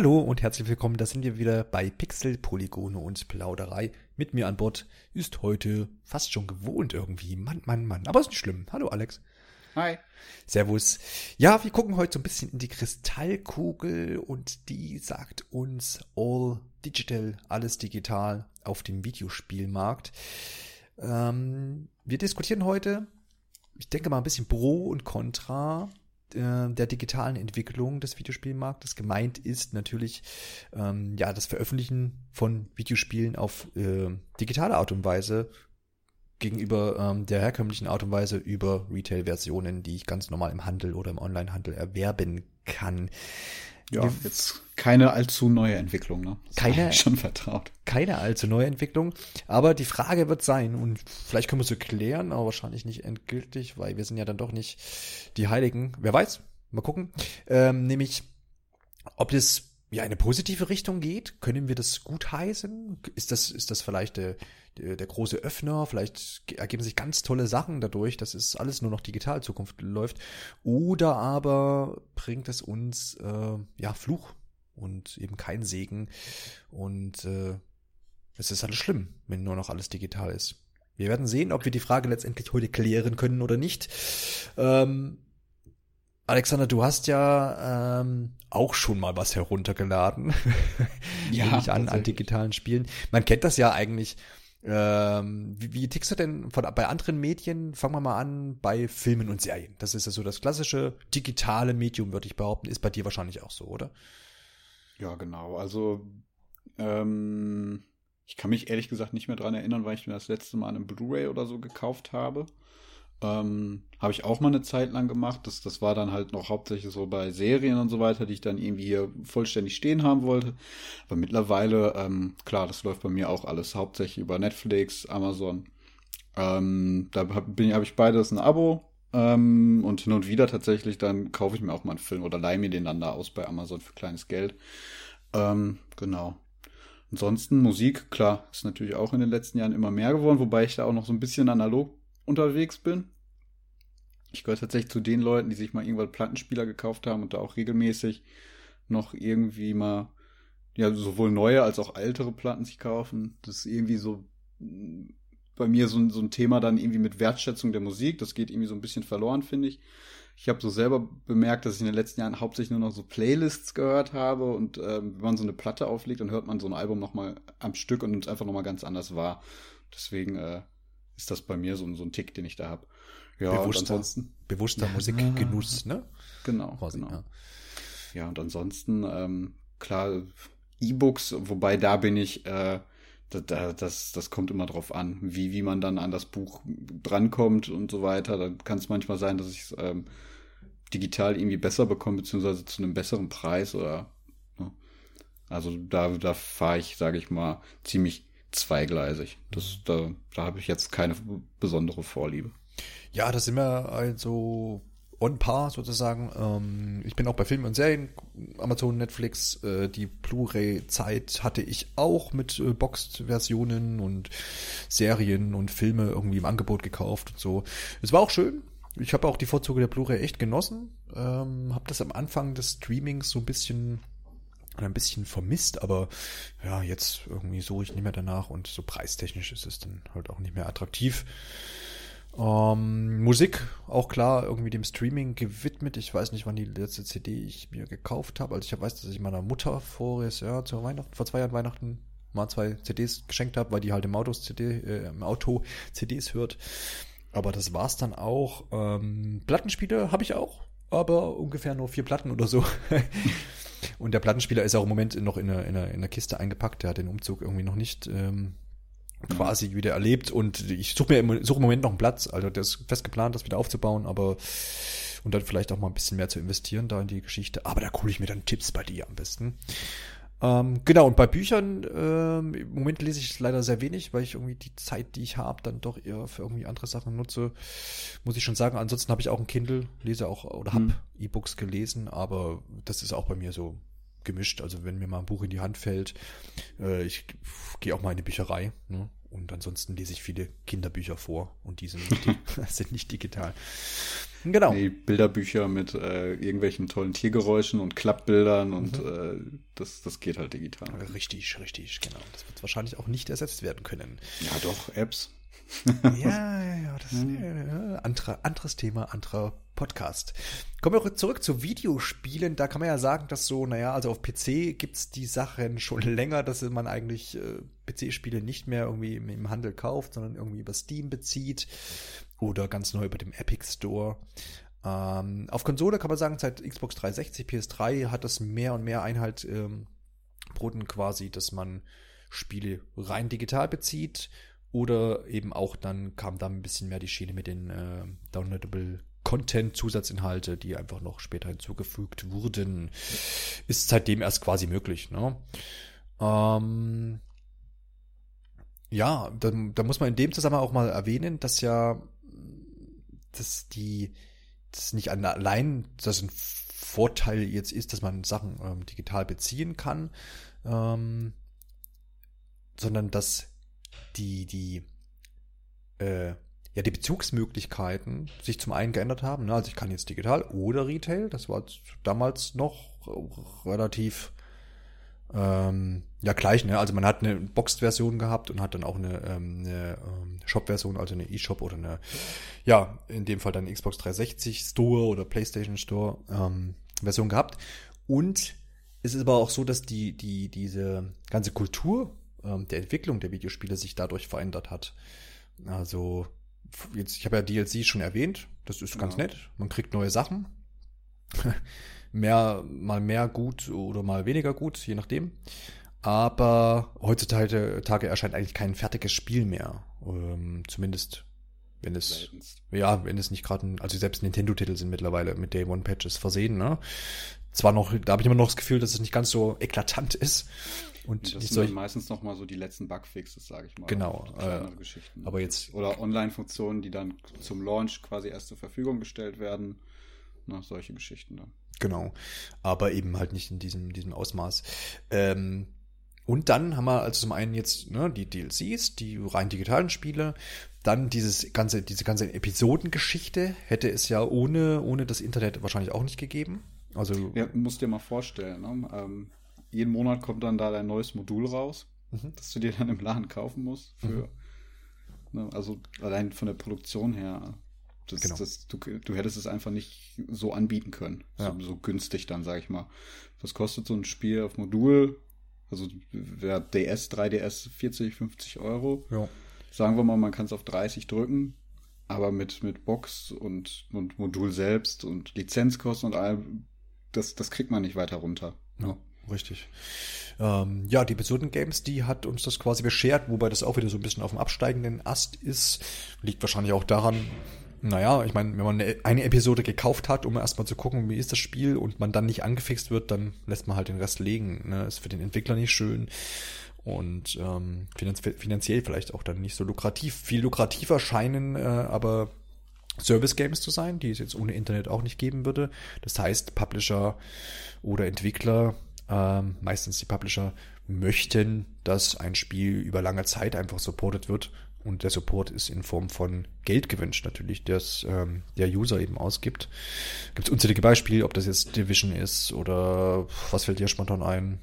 Hallo und herzlich willkommen, da sind wir wieder bei Pixel, Polygone und Plauderei. Mit mir an Bord ist heute fast schon gewohnt irgendwie. Mann, Mann, Mann. Aber ist nicht schlimm. Hallo Alex. Hi. Servus. Ja, wir gucken heute so ein bisschen in die Kristallkugel und die sagt uns all digital, alles digital auf dem Videospielmarkt. Ähm, wir diskutieren heute, ich denke mal ein bisschen Pro und Contra der digitalen Entwicklung des Videospielmarktes. Gemeint ist natürlich ähm, ja das Veröffentlichen von Videospielen auf äh, digitale Art und Weise gegenüber ähm, der herkömmlichen Art und Weise über Retail-Versionen, die ich ganz normal im Handel oder im Online-Handel erwerben kann. Ja, jetzt keine allzu neue Entwicklung, ne? Das keine, schon vertraut. Keine allzu neue Entwicklung. Aber die Frage wird sein, und vielleicht können wir es klären, aber wahrscheinlich nicht endgültig, weil wir sind ja dann doch nicht die Heiligen. Wer weiß? Mal gucken. Ähm, nämlich, ob das ja eine positive Richtung geht, können wir das gut heißen? Ist das, ist das vielleicht der, der, der große Öffner? Vielleicht ergeben sich ganz tolle Sachen dadurch, dass es alles nur noch digital Zukunft läuft. Oder aber bringt es uns äh, ja Fluch und eben kein Segen. Und äh, es ist alles schlimm, wenn nur noch alles digital ist. Wir werden sehen, ob wir die Frage letztendlich heute klären können oder nicht. Ähm, Alexander, du hast ja ähm, auch schon mal was heruntergeladen. ja. ich an, an digitalen Spielen. Man kennt das ja eigentlich. Ähm, wie, wie tickst du denn von, bei anderen Medien? Fangen wir mal an bei Filmen und Serien. Das ist ja so das klassische digitale Medium, würde ich behaupten. Ist bei dir wahrscheinlich auch so, oder? Ja, genau. Also ähm, ich kann mich ehrlich gesagt nicht mehr dran erinnern, weil ich mir das letzte Mal eine Blu-ray oder so gekauft habe. Ähm, habe ich auch mal eine Zeit lang gemacht. Das, das war dann halt noch hauptsächlich so bei Serien und so weiter, die ich dann irgendwie hier vollständig stehen haben wollte. Aber mittlerweile, ähm, klar, das läuft bei mir auch alles hauptsächlich über Netflix, Amazon. Ähm, da habe hab ich beides ein Abo. Ähm, und hin und wieder tatsächlich, dann kaufe ich mir auch mal einen Film oder leihe mir den dann da aus bei Amazon für kleines Geld. Ähm, genau. Ansonsten Musik, klar, ist natürlich auch in den letzten Jahren immer mehr geworden, wobei ich da auch noch so ein bisschen analog unterwegs bin. Ich gehöre tatsächlich zu den Leuten, die sich mal irgendwann Plattenspieler gekauft haben und da auch regelmäßig noch irgendwie mal, ja, sowohl neue als auch ältere Platten sich kaufen. Das ist irgendwie so mm, bei mir so, so ein Thema dann irgendwie mit Wertschätzung der Musik. Das geht irgendwie so ein bisschen verloren, finde ich. Ich habe so selber bemerkt, dass ich in den letzten Jahren hauptsächlich nur noch so Playlists gehört habe und ähm, wenn man so eine Platte auflegt, dann hört man so ein Album nochmal am Stück und es einfach nochmal ganz anders wahr. Deswegen äh, ist das bei mir so, so ein Tick, den ich da habe. Ja, bewusster, ansonsten. Bewusster Musikgenuss, ne? Genau. Quasi, genau. Ja. ja, und ansonsten, ähm, klar, E-Books, wobei da bin ich, äh, das, das, das kommt immer drauf an, wie, wie man dann an das Buch drankommt und so weiter. Da kann es manchmal sein, dass ich es ähm, digital irgendwie besser bekomme, beziehungsweise zu einem besseren Preis oder ne? also da, da fahre ich, sage ich mal, ziemlich zweigleisig. Das, da, da habe ich jetzt keine besondere Vorliebe. Ja, da sind wir also on par sozusagen. Ähm, ich bin auch bei Filmen und Serien, Amazon, Netflix, äh, die Blu-ray-Zeit hatte ich auch mit äh, Boxed-Versionen und Serien und Filme irgendwie im Angebot gekauft und so. Es war auch schön. Ich habe auch die Vorzüge der Blu-ray echt genossen. Ähm, habe das am Anfang des Streamings so ein bisschen ein bisschen vermisst, aber ja, jetzt irgendwie so ich nicht mehr danach und so preistechnisch ist es dann halt auch nicht mehr attraktiv. Ähm, Musik, auch klar, irgendwie dem Streaming gewidmet. Ich weiß nicht, wann die letzte CD ich mir gekauft habe. Also ich weiß, dass ich meiner Mutter voriges Jahr zu Weihnachten, vor zwei Jahren Weihnachten mal zwei CDs geschenkt habe, weil die halt im, Autos CD, äh, im Auto CDs hört. Aber das war's dann auch. Ähm, Plattenspiele habe ich auch, aber ungefähr nur vier Platten oder so. Und der Plattenspieler ist auch im Moment noch in einer, in einer, in einer Kiste eingepackt. Der hat den Umzug irgendwie noch nicht ähm, quasi wieder erlebt. Und ich suche mir im, suche im Moment noch einen Platz. Also das ist fest geplant, das wieder aufzubauen, aber und dann vielleicht auch mal ein bisschen mehr zu investieren da in die Geschichte. Aber da hole ich mir dann Tipps bei dir am besten. Ähm, genau, und bei Büchern, ähm, im Moment lese ich leider sehr wenig, weil ich irgendwie die Zeit, die ich habe, dann doch eher für irgendwie andere Sachen nutze. Muss ich schon sagen. Ansonsten habe ich auch ein Kindle, lese auch oder habe hm. E-Books gelesen, aber das ist auch bei mir so gemischt. Also wenn mir mal ein Buch in die Hand fällt, äh, ich gehe auch mal in die Bücherei. Ne? Und ansonsten lese ich viele Kinderbücher vor und die sind nicht, sind nicht digital. Genau. Nee, Bilderbücher mit äh, irgendwelchen tollen Tiergeräuschen und Klappbildern und mhm. äh, das, das geht halt digital. Richtig, richtig, genau. Das wird wahrscheinlich auch nicht ersetzt werden können. Ja, doch, Apps. ja, ja, ja, das ist äh, andere, anderes Thema, anderer Podcast. Kommen wir zurück zu Videospielen. Da kann man ja sagen, dass so, naja, also auf PC gibt's die Sachen schon länger, dass man eigentlich äh, PC-Spiele nicht mehr irgendwie im, Handel kauft, sondern irgendwie über Steam bezieht oder ganz neu über dem Epic Store. Ähm, auf Konsole kann man sagen, seit Xbox 360, PS3 hat das mehr und mehr Einhalt ähm, Broten quasi, dass man Spiele rein digital bezieht oder eben auch dann kam da ein bisschen mehr die Schiene mit den äh, Downloadable Content, Zusatzinhalte, die einfach noch später hinzugefügt wurden. Ist seitdem erst quasi möglich. Ne? Ähm, ja, da, da muss man in dem Zusammenhang auch mal erwähnen, dass ja dass die das nicht allein das ein Vorteil jetzt ist, dass man Sachen ähm, digital beziehen kann, ähm, sondern dass die, die, äh, ja, die Bezugsmöglichkeiten sich zum einen geändert haben. Ne? Also ich kann jetzt digital oder Retail. Das war damals noch relativ ähm, ja gleich. Ne? Also man hat eine Boxed-Version gehabt und hat dann auch eine, ähm, eine ähm, Shop-Version, also eine eShop oder eine, ja, in dem Fall dann Xbox 360 Store oder PlayStation Store ähm, Version gehabt. Und es ist aber auch so, dass die, die, diese ganze Kultur ähm, der Entwicklung der Videospiele sich dadurch verändert hat. Also, jetzt, ich habe ja DLC schon erwähnt, das ist ganz ja. nett. Man kriegt neue Sachen. mehr, mal mehr gut oder mal weniger gut, je nachdem. Aber heutzutage Tage erscheint eigentlich kein fertiges Spiel mehr. Ähm, zumindest wenn es Seltenst. ja, wenn es nicht gerade, also selbst Nintendo-Titel sind mittlerweile mit Day One Patches versehen. Ne? Zwar noch, da habe ich immer noch das Gefühl, dass es nicht ganz so eklatant ist, und das sind solch... meistens noch mal so die letzten Bugfixes, sage ich mal. Genau. Äh, Geschichten. Aber jetzt oder Online-Funktionen, die dann zum Launch quasi erst zur Verfügung gestellt werden. Na, solche Geschichten dann. Genau. Aber eben halt nicht in diesem, diesem Ausmaß. Ähm, und dann haben wir also zum einen jetzt ne, die DLCs, die rein digitalen Spiele. Dann dieses ganze, diese ganze Episodengeschichte hätte es ja ohne, ohne das Internet wahrscheinlich auch nicht gegeben. Also. Ja, musst dir mal vorstellen, ne? ähm, jeden Monat kommt dann da dein neues Modul raus, mhm. das du dir dann im Laden kaufen musst. Für, mhm. ne, also allein von der Produktion her. Das, genau. das, du, du hättest es einfach nicht so anbieten können. Ja. So, so, günstig dann, sag ich mal. Was kostet so ein Spiel auf Modul? Also wer DS, 3DS 40, 50 Euro. Ja. Sagen wir mal, man kann es auf 30 drücken, aber mit, mit Box und, und Modul selbst und Lizenzkosten und allem, das, das kriegt man nicht weiter runter. Ja. Richtig. Ähm, ja, die Episoden Games, die hat uns das quasi beschert, wobei das auch wieder so ein bisschen auf dem absteigenden Ast ist. Liegt wahrscheinlich auch daran, naja, ich meine, wenn man eine Episode gekauft hat, um erstmal zu gucken, wie ist das Spiel und man dann nicht angefixt wird, dann lässt man halt den Rest liegen. Ne? Ist für den Entwickler nicht schön und ähm, finanziell vielleicht auch dann nicht so lukrativ. Viel lukrativer scheinen äh, aber Service Games zu sein, die es jetzt ohne Internet auch nicht geben würde. Das heißt, Publisher oder Entwickler ähm, meistens die Publisher möchten, dass ein Spiel über lange Zeit einfach supported wird. Und der Support ist in Form von Geld gewünscht, natürlich, das ähm, der User eben ausgibt. Gibt es unzählige Beispiele, ob das jetzt Division ist oder was fällt dir spontan ein?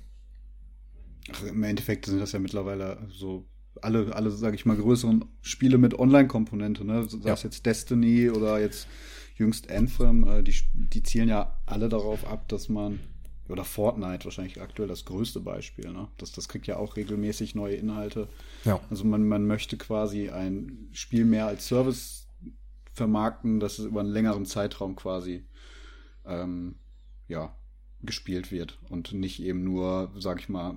Ach, Im Endeffekt sind das ja mittlerweile so alle, alle, sage ich mal, größeren Spiele mit Online-Komponente, ne? Sei ja. es jetzt Destiny oder jetzt jüngst Anthem, äh, die, die zielen ja alle darauf ab, dass man oder Fortnite wahrscheinlich aktuell das größte Beispiel. Ne? Das, das kriegt ja auch regelmäßig neue Inhalte. Ja. Also man, man möchte quasi ein Spiel mehr als Service vermarkten, dass es über einen längeren Zeitraum quasi ähm, ja, gespielt wird und nicht eben nur, sag ich mal,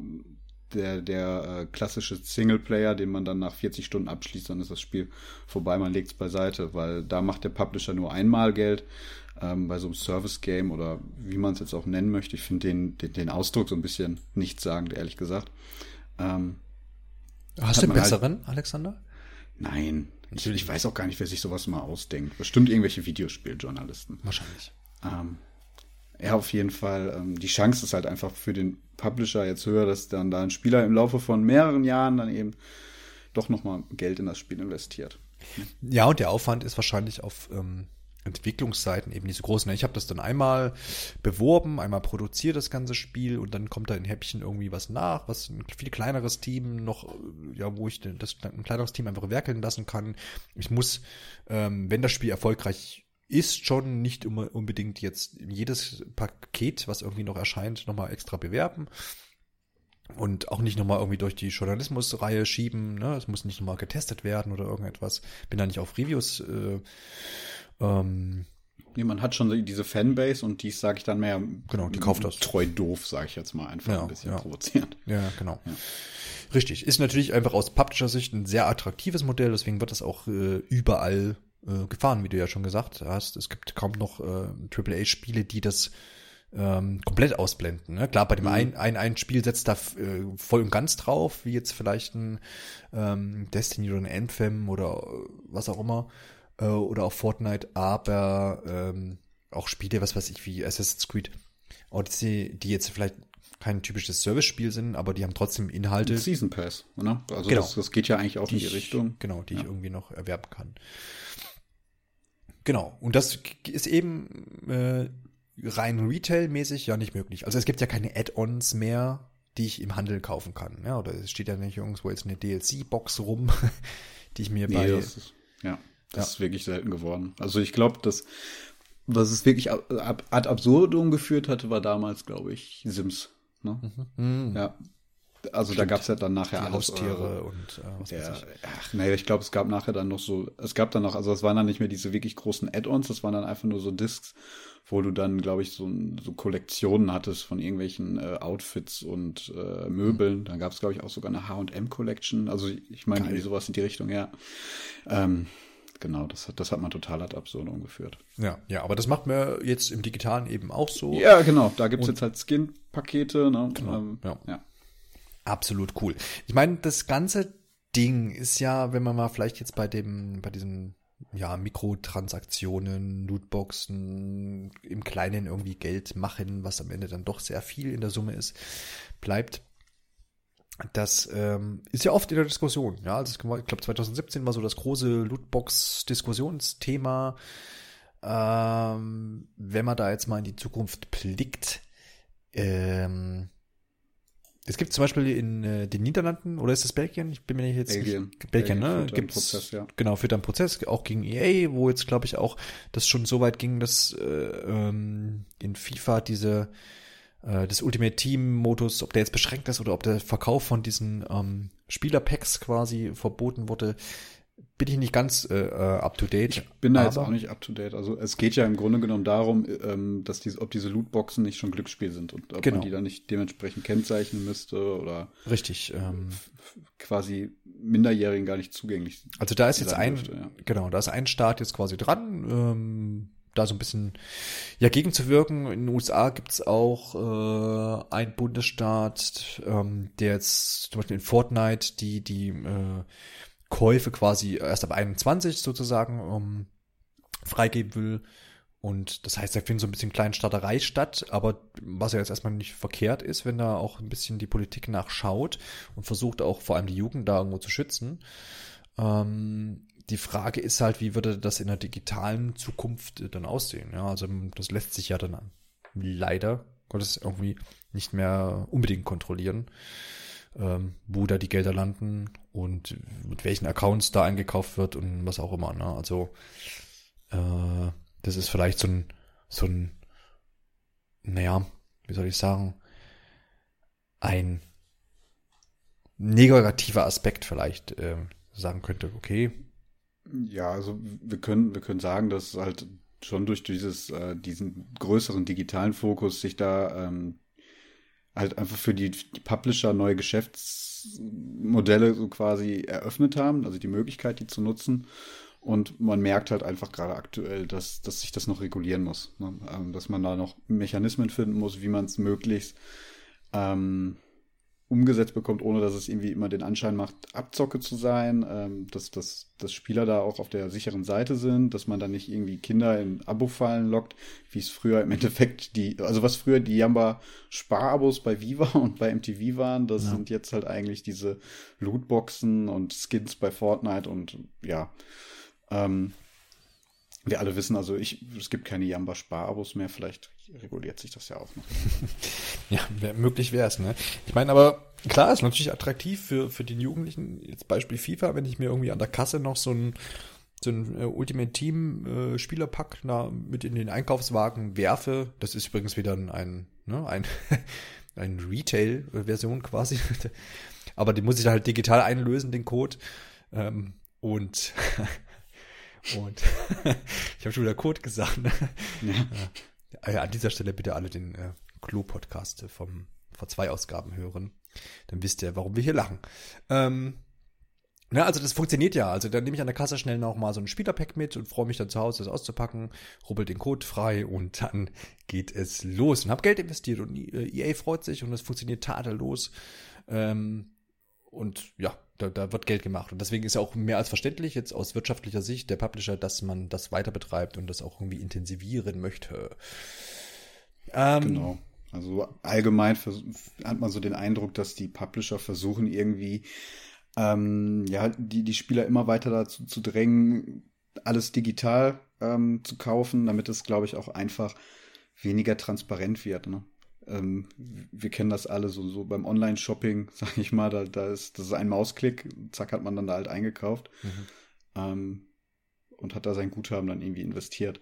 der, der äh, klassische Singleplayer, den man dann nach 40 Stunden abschließt, dann ist das Spiel vorbei, man legt es beiseite, weil da macht der Publisher nur einmal Geld, ähm, bei so einem Service-Game oder wie man es jetzt auch nennen möchte. Ich finde den, den, den, Ausdruck so ein bisschen nichtssagend, ehrlich gesagt. Ähm, Hast du einen halt besseren, halt, Alexander? Nein. Natürlich, ich weiß auch gar nicht, wer sich sowas mal ausdenkt. Bestimmt irgendwelche Videospieljournalisten. Wahrscheinlich. Ähm, ja, auf jeden Fall. Ähm, die Chance ist halt einfach für den Publisher jetzt höher, dass dann da ein Spieler im Laufe von mehreren Jahren dann eben doch nochmal Geld in das Spiel investiert. Ja, und der Aufwand ist wahrscheinlich auf ähm, Entwicklungsseiten eben nicht so groß. Ich habe das dann einmal beworben, einmal produziert das ganze Spiel und dann kommt da in Häppchen irgendwie was nach, was ein viel kleineres Team noch, ja, wo ich das ein kleineres Team einfach werkeln lassen kann. Ich muss, ähm, wenn das Spiel erfolgreich ist, schon nicht unbedingt jetzt jedes Paket, was irgendwie noch erscheint, nochmal extra bewerben und auch nicht nochmal irgendwie durch die Journalismusreihe schieben. Ne? Es muss nicht nochmal getestet werden oder irgendetwas. Bin da nicht auf Reviews äh, ähm, Nee, man hat schon diese Fanbase und die sage ich dann mehr genau, die kauft das. treu doof, sage ich jetzt mal einfach ja, ein bisschen ja. provozierend. Ja, genau. Ja. Richtig. Ist natürlich einfach aus Publisher-Sicht ein sehr attraktives Modell, deswegen wird das auch äh, überall äh, gefahren, wie du ja schon gesagt hast. Es gibt kaum noch äh, AAA-Spiele, die das ähm, komplett ausblenden. Ne? Klar, bei dem mhm. ein, ein, ein Spiel setzt da äh, voll und ganz drauf, wie jetzt vielleicht ein ähm, Destiny oder ein Anthem oder äh, was auch immer äh, oder auch Fortnite, aber ähm, auch Spiele, was weiß ich, wie Assassin's Creed Odyssey, die jetzt vielleicht kein typisches Service-Spiel sind, aber die haben trotzdem Inhalte. Season Pass, ne? Also genau. das, das geht ja eigentlich auch die in die ich, Richtung. Genau, die ja. ich irgendwie noch erwerben kann. Genau, und das ist eben äh, rein Retail-mäßig ja nicht möglich. Also es gibt ja keine Add-ons mehr, die ich im Handel kaufen kann. Ja, oder es steht ja nicht irgendwo jetzt eine DLC-Box rum, die ich mir nee, bei. Ist, ja. Das ja. ist wirklich selten geworden. Also ich glaube, dass was es wirklich ab, ad absurdum geführt hatte, war damals, glaube ich, Sims. Ne? Mhm. Ja. Also Stimmt. da gab es ja dann nachher Die alles. Haustiere äh, und äh, was ich. Ach, nee, ich glaube, es gab nachher dann noch so, es gab dann noch, also es waren dann nicht mehr diese wirklich großen Add-ons, das waren dann einfach nur so Discs, wo du dann, glaube ich, so, so Kollektionen hattest von irgendwelchen äh, Outfits und äh, Möbeln. Mhm. Dann gab es, glaube ich, auch sogar eine H&M-Collection. Also ich meine, sowas in die Richtung, ja. Ähm, genau, das hat, das hat man total ad absurdum geführt. Ja, ja, aber das macht man jetzt im Digitalen eben auch so. Ja, genau, da gibt's Und, jetzt halt Skin-Pakete. Ne? Genau, ähm, ja. ja. Absolut cool. Ich meine, das ganze Ding ist ja, wenn man mal vielleicht jetzt bei dem, bei diesem ja, Mikrotransaktionen, Lootboxen, im Kleinen irgendwie Geld machen, was am Ende dann doch sehr viel in der Summe ist, bleibt das ähm, ist ja oft in der Diskussion. Ja, also ich glaube 2017 war so das große Lootbox-Diskussionsthema. Ähm, wenn man da jetzt mal in die Zukunft blickt, ähm, es gibt zum Beispiel in äh, den Niederlanden, oder ist das Belgien? Ich bin mir nicht jetzt. Belgien. Nicht, Belgien, ne? Gibt Prozess, ja. Genau, führt einen Prozess, auch gegen EA, wo jetzt, glaube ich, auch das schon so weit ging, dass äh, ähm, in FIFA diese äh, des Ultimate Team Modus, ob der jetzt beschränkt ist oder ob der Verkauf von diesen ähm, Spielerpacks quasi verboten wurde, bin ich nicht ganz äh, äh up to date. Ich bin da jetzt auch nicht up to date. Also es geht ja im Grunde genommen darum, ähm, dass diese, ob diese Lootboxen nicht schon Glücksspiel sind und ob genau. man die dann nicht dementsprechend kennzeichnen müsste oder richtig ähm, quasi Minderjährigen gar nicht zugänglich. Also da ist jetzt ein dürfte, ja. genau, da ist ein Staat jetzt quasi dran. Ähm, da so ein bisschen ja gegenzuwirken. In den USA gibt's auch äh, einen Bundesstaat, ähm, der jetzt zum Beispiel in Fortnite die die äh, Käufe quasi erst ab 21 sozusagen um, freigeben will. Und das heißt, da findet so ein bisschen Kleinstaaterei statt, aber was ja jetzt erstmal nicht verkehrt ist, wenn da auch ein bisschen die Politik nachschaut und versucht auch vor allem die Jugend da irgendwo zu schützen. Ähm, die Frage ist halt, wie würde das in der digitalen Zukunft dann aussehen? Ja, also das lässt sich ja dann leider Gottes irgendwie nicht mehr unbedingt kontrollieren, ähm, wo da die Gelder landen und mit welchen Accounts da eingekauft wird und was auch immer. Ne? Also äh, das ist vielleicht so ein, so ein, naja, wie soll ich sagen, ein negativer Aspekt vielleicht äh, sagen könnte, okay, ja, also wir können, wir können sagen, dass halt schon durch dieses, äh, diesen größeren digitalen Fokus sich da ähm, halt einfach für die, die Publisher neue Geschäftsmodelle so quasi eröffnet haben, also die Möglichkeit, die zu nutzen. Und man merkt halt einfach gerade aktuell, dass, dass sich das noch regulieren muss. Ne? Ähm, dass man da noch Mechanismen finden muss, wie man es möglichst ähm, umgesetzt bekommt, ohne dass es irgendwie immer den Anschein macht, Abzocke zu sein, ähm, dass, dass, dass Spieler da auch auf der sicheren Seite sind, dass man da nicht irgendwie Kinder in Abo-Fallen lockt, wie es früher im Endeffekt die, also was früher die Jamba Sparabos bei Viva und bei MTV waren, das ja. sind jetzt halt eigentlich diese Lootboxen und Skins bei Fortnite und ja, ähm, wir alle wissen, also ich, es gibt keine Jamba Sparabos mehr, vielleicht reguliert sich das ja auch noch. ja, wär, möglich wäre es, ne? Ich meine, aber klar, ist natürlich attraktiv für, für den Jugendlichen, jetzt Beispiel FIFA, wenn ich mir irgendwie an der Kasse noch so ein, so ein äh, Ultimate Team äh, na, mit in den Einkaufswagen werfe, das ist übrigens wieder ein, ein, ne, ein, ein Retail-Version quasi. aber die muss ich halt digital einlösen, den Code. Ähm, und und ich habe schon wieder Code gesagt. Ne? Ja. Ja, an dieser Stelle bitte alle den äh, Klo-Podcast vom vor zwei Ausgaben hören. Dann wisst ihr, warum wir hier lachen. Ähm, na, also das funktioniert ja. Also dann nehme ich an der Kasse schnell noch mal so ein Spielerpack mit und freue mich dann zu Hause, das auszupacken, rubbel den Code frei und dann geht es los. Und habe Geld investiert und EA freut sich und es funktioniert tadellos. Ähm, und ja, da, da wird Geld gemacht. Und deswegen ist ja auch mehr als verständlich jetzt aus wirtschaftlicher Sicht der Publisher, dass man das weiter betreibt und das auch irgendwie intensivieren möchte. Ähm, genau. Also allgemein hat man so den Eindruck, dass die Publisher versuchen irgendwie ähm, ja die die Spieler immer weiter dazu zu drängen, alles digital ähm, zu kaufen, damit es glaube ich auch einfach weniger transparent wird. Ne? Ähm, wir kennen das alle so, so beim Online-Shopping, sag ich mal, da, da ist, das ist ein Mausklick, zack, hat man dann da halt eingekauft mhm. ähm, und hat da sein Guthaben dann irgendwie investiert.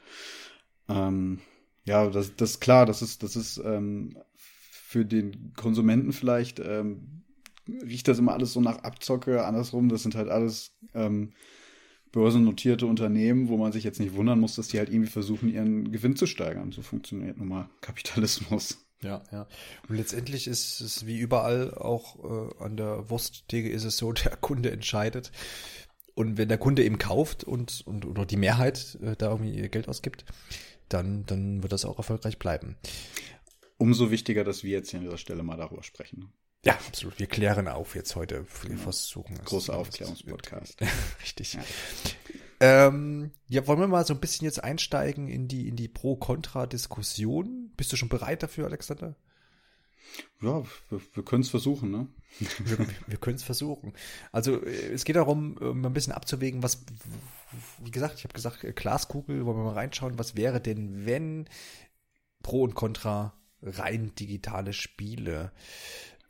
Ähm, ja, das, das ist klar, das ist, das ist ähm, für den Konsumenten vielleicht, ähm, riecht das immer alles so nach Abzocke, andersrum, das sind halt alles ähm, börsennotierte Unternehmen, wo man sich jetzt nicht wundern muss, dass die halt irgendwie versuchen, ihren Gewinn zu steigern. So funktioniert nun mal Kapitalismus. Ja, ja. Und letztendlich ist es wie überall auch äh, an der Wursttheke ist es so, der Kunde entscheidet. Und wenn der Kunde eben kauft und, und oder die Mehrheit äh, da irgendwie ihr Geld ausgibt, dann, dann wird das auch erfolgreich bleiben. Umso wichtiger, dass wir jetzt hier an dieser Stelle mal darüber sprechen. Ja, absolut. Wir klären auf jetzt heute. Wir genau. versuchen es. Großer Aufklärungspodcast. Richtig. Ja. Ähm, ja, wollen wir mal so ein bisschen jetzt einsteigen in die, in die Pro-Kontra-Diskussion? Bist du schon bereit dafür, Alexander? Ja, wir, wir können es versuchen, ne? wir, wir können es versuchen. Also äh, es geht darum, um ein bisschen abzuwägen, was, wie gesagt, ich habe gesagt, äh, Glaskugel, wollen wir mal reinschauen, was wäre denn, wenn Pro und Contra rein digitale Spiele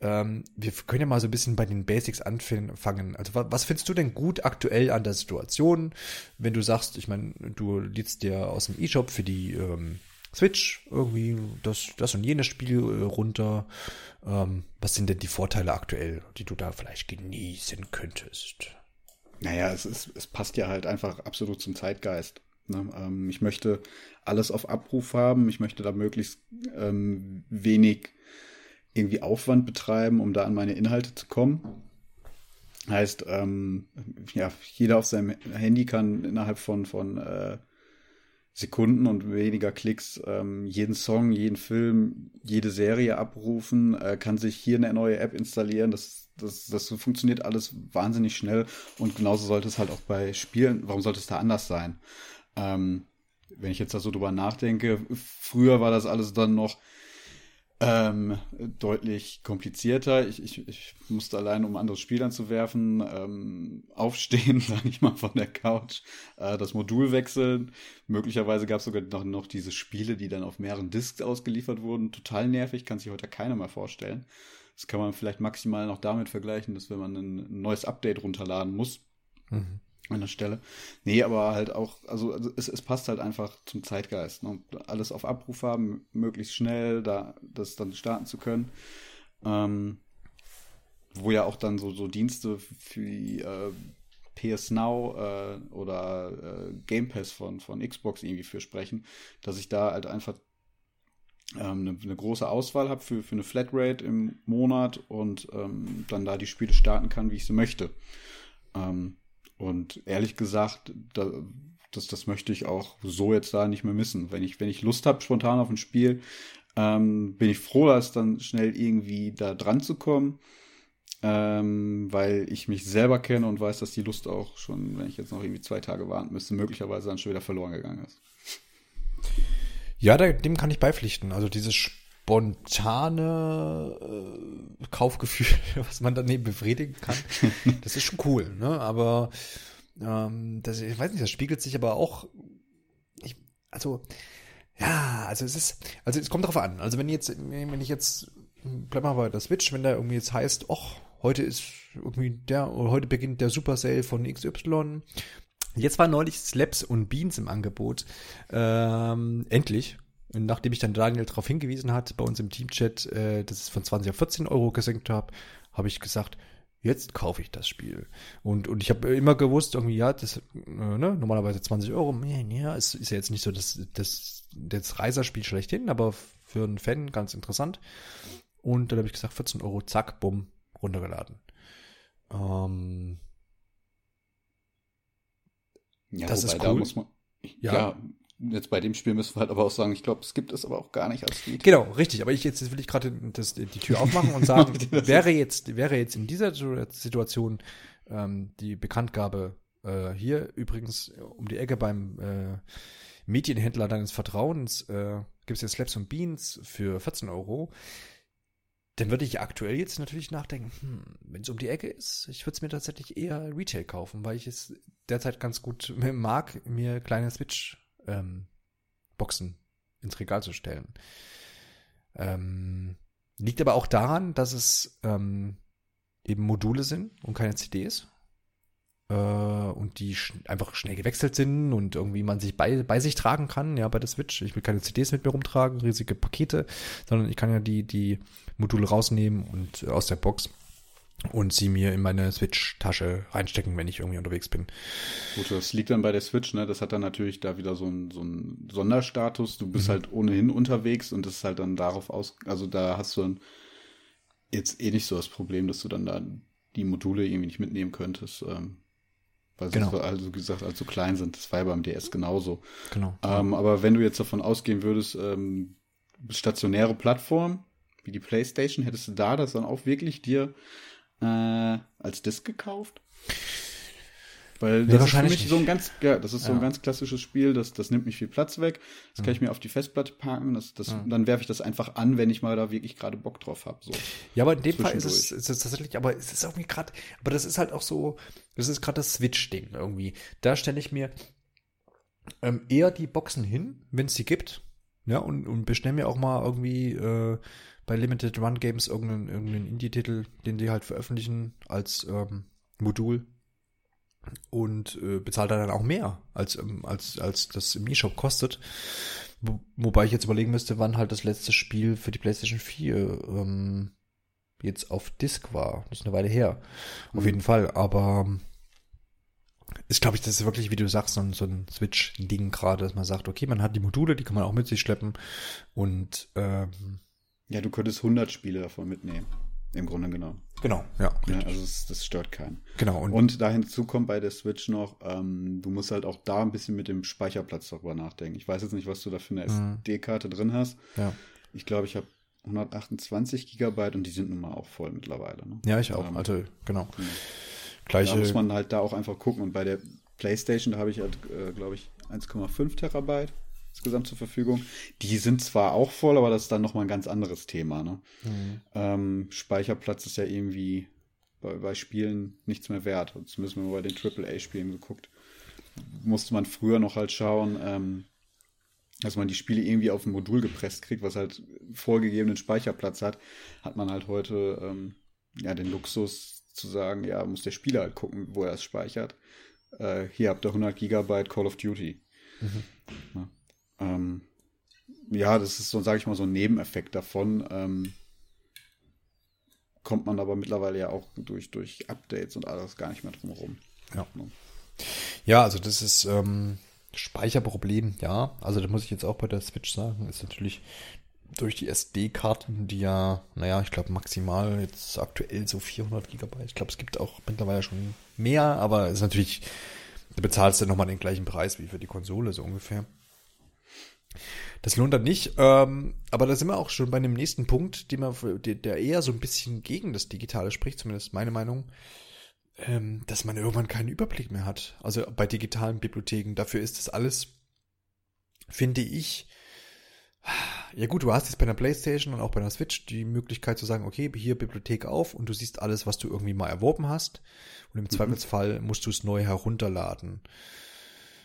ähm, wir können ja mal so ein bisschen bei den Basics anfangen. Also was, was findest du denn gut aktuell an der Situation, wenn du sagst, ich meine, du liest dir aus dem E-Shop für die ähm, Switch irgendwie das, das und jenes Spiel äh, runter. Ähm, was sind denn die Vorteile aktuell, die du da vielleicht genießen könntest? Naja, es, ist, es passt ja halt einfach absolut zum Zeitgeist. Ne? Ähm, ich möchte alles auf Abruf haben. Ich möchte da möglichst ähm, wenig irgendwie Aufwand betreiben, um da an meine Inhalte zu kommen. Heißt, ähm, ja, jeder auf seinem Handy kann innerhalb von, von äh, Sekunden und weniger Klicks ähm, jeden Song, jeden Film, jede Serie abrufen, äh, kann sich hier eine neue App installieren. Das, das, das funktioniert alles wahnsinnig schnell und genauso sollte es halt auch bei Spielen, warum sollte es da anders sein? Ähm, wenn ich jetzt da so drüber nachdenke, früher war das alles dann noch, ähm, deutlich komplizierter. Ich, ich, ich musste allein, um ein anderes Spiel anzuwerfen, ähm, aufstehen, sage ich mal, von der Couch, äh, das Modul wechseln. Möglicherweise gab es sogar noch, noch diese Spiele, die dann auf mehreren Discs ausgeliefert wurden. Total nervig, kann sich heute keiner mehr vorstellen. Das kann man vielleicht maximal noch damit vergleichen, dass wenn man ein neues Update runterladen muss, mhm an der Stelle. Nee, aber halt auch, also, also es, es passt halt einfach zum Zeitgeist. Ne? Alles auf Abruf haben, möglichst schnell, da das dann starten zu können. Ähm, wo ja auch dann so, so Dienste die äh, PS Now äh, oder äh, Game Pass von, von Xbox irgendwie für sprechen, dass ich da halt einfach ähm, eine, eine, große Auswahl habe für, für eine Flatrate im Monat und ähm, dann da die Spiele starten kann, wie ich sie möchte. Ähm, und ehrlich gesagt, da, das, das möchte ich auch so jetzt da nicht mehr missen. Wenn ich, wenn ich Lust habe, spontan auf ein Spiel, ähm, bin ich froh, dass dann schnell irgendwie da dran zu kommen. ähm, weil ich mich selber kenne und weiß, dass die Lust auch schon, wenn ich jetzt noch irgendwie zwei Tage warten müsste, möglicherweise dann schon wieder verloren gegangen ist. Ja, dem kann ich beipflichten. Also dieses spontane äh, Kaufgefühl, was man daneben befriedigen kann, das ist schon cool. Ne? Aber ähm, das, ich weiß nicht, das spiegelt sich aber auch. Ich, also ja, also es ist, also es kommt darauf an. Also wenn jetzt, wenn ich jetzt, bleib mal bei der Switch, wenn da irgendwie jetzt heißt, ach, heute ist irgendwie der, oder heute beginnt der Super Sale von XY. Jetzt war neulich Slaps und Beans im Angebot. Ähm, endlich. Und nachdem ich dann Daniel darauf hingewiesen hat, bei uns im Teamchat, äh, dass es von 20 auf 14 Euro gesenkt habe, habe ich gesagt, jetzt kaufe ich das Spiel. Und, und ich habe immer gewusst, irgendwie, ja, das, äh, ne, normalerweise 20 Euro, ja, ist, ist ja jetzt nicht so das, das, das Reiserspiel schlechthin, aber für einen Fan ganz interessant. Und dann habe ich gesagt, 14 Euro, zack, bumm, runtergeladen. Ähm, ja, das ist cool. da man, ja, ja jetzt bei dem Spiel müssen wir halt aber auch sagen, ich glaube, es gibt es aber auch gar nicht als Lied. Genau, richtig. Aber ich jetzt will ich gerade die Tür aufmachen und sagen, wäre jetzt wäre jetzt in dieser Situation ähm, die Bekanntgabe äh, hier übrigens um die Ecke beim äh, Medienhändler deines Vertrauens äh, gibt es jetzt Slaps und Beans für 14 Euro. Dann würde ich aktuell jetzt natürlich nachdenken, hm, wenn es um die Ecke ist, ich würde es mir tatsächlich eher Retail kaufen, weil ich es derzeit ganz gut mag, mir kleine Switch ähm, Boxen ins Regal zu stellen. Ähm, liegt aber auch daran, dass es ähm, eben Module sind und keine CDs. Äh, und die sch einfach schnell gewechselt sind und irgendwie man sich bei, bei sich tragen kann, ja, bei der Switch. Ich will keine CDs mit mir rumtragen, riesige Pakete, sondern ich kann ja die, die Module rausnehmen und äh, aus der Box und sie mir in meine Switch-Tasche reinstecken, wenn ich irgendwie unterwegs bin. Gut, das liegt dann bei der Switch, ne? Das hat dann natürlich da wieder so einen so einen Sonderstatus. Du bist mhm. halt ohnehin unterwegs und das ist halt dann darauf aus, also da hast du dann jetzt eh nicht so das Problem, dass du dann da die Module irgendwie nicht mitnehmen könntest. Ähm, weil sie genau. also gesagt allzu klein sind. Das war ja beim DS genauso. Genau. Ähm, aber wenn du jetzt davon ausgehen würdest, ähm, stationäre Plattform, wie die PlayStation, hättest du da das dann auch wirklich dir äh, als Disc gekauft. Weil das ja, ist für mich so ein ganz, ja, das ist ja. so ein ganz klassisches Spiel, das, das nimmt mich viel Platz weg. Das kann ich mir auf die Festplatte packen, das, das, ja. dann werfe ich das einfach an, wenn ich mal da wirklich gerade Bock drauf habe. So. Ja, aber in dem Fall ist es, ist es tatsächlich, aber es ist irgendwie gerade, aber das ist halt auch so, das ist gerade das Switch-Ding irgendwie. Da stelle ich mir ähm, eher die Boxen hin, wenn es sie gibt, ja, und, und bestelle mir auch mal irgendwie äh, bei Limited Run Games irgendeinen, irgendeinen Indie-Titel, den die halt veröffentlichen als ähm, Modul und äh, bezahlt dann auch mehr, als, ähm, als, als das im E-Shop kostet. Wo, wobei ich jetzt überlegen müsste, wann halt das letzte Spiel für die PlayStation 4 ähm, jetzt auf Disc war. Das ist eine Weile her. Mhm. Auf jeden Fall. Aber ähm, ist, glaube ich, das ist wirklich, wie du sagst, so ein, so ein Switch-Ding gerade, dass man sagt, okay, man hat die Module, die kann man auch mit sich schleppen und ähm, ja, du könntest 100 Spiele davon mitnehmen. Im Grunde genommen. Genau, ja. ja also das, das, stört keinen. Genau. Und, und da hinzu kommt bei der Switch noch, ähm, du musst halt auch da ein bisschen mit dem Speicherplatz darüber nachdenken. Ich weiß jetzt nicht, was du da für eine mhm. SD-Karte drin hast. Ja. Ich glaube, ich habe 128 Gigabyte und die sind nun mal auch voll mittlerweile. Ne? Ja, ich auch. Ähm, also, genau. Ja. Gleiche. Da muss man halt da auch einfach gucken. Und bei der PlayStation, da habe ich halt, äh, glaube ich, 1,5 Terabyte insgesamt zur Verfügung. Die sind zwar auch voll, aber das ist dann nochmal ein ganz anderes Thema. Ne? Mhm. Ähm, Speicherplatz ist ja irgendwie bei, bei, Spielen nichts mehr wert. Zumindest wenn man bei den AAA-Spielen geguckt. Musste man früher noch halt schauen, ähm, dass man die Spiele irgendwie auf ein Modul gepresst kriegt, was halt vorgegebenen Speicherplatz hat, hat man halt heute ähm, ja den Luxus zu sagen, ja, muss der Spieler halt gucken, wo er es speichert. Äh, hier habt ihr 100 Gigabyte Call of Duty. Mhm. Ja. Ähm, ja, das ist so, sage ich mal, so ein Nebeneffekt davon. Ähm, kommt man aber mittlerweile ja auch durch, durch Updates und alles gar nicht mehr drum herum. Ja. Ja, also das ist ähm, Speicherproblem, ja. Also da muss ich jetzt auch bei der Switch sagen, ist natürlich durch die SD-Karten, die ja, naja, ich glaube maximal jetzt aktuell so 400 Gigabyte. Ich glaube, es gibt auch mittlerweile schon mehr, aber es ist natürlich, du bezahlst ja nochmal den gleichen Preis wie für die Konsole so ungefähr. Das lohnt dann nicht. Ähm, aber da sind wir auch schon bei dem nächsten Punkt, den man, der eher so ein bisschen gegen das Digitale spricht, zumindest meine Meinung, ähm, dass man irgendwann keinen Überblick mehr hat. Also bei digitalen Bibliotheken. Dafür ist das alles, finde ich, ja gut, du hast jetzt bei einer Playstation und auch bei einer Switch die Möglichkeit zu sagen, okay, hier Bibliothek auf und du siehst alles, was du irgendwie mal erworben hast. Und im mhm. Zweifelsfall musst du es neu herunterladen.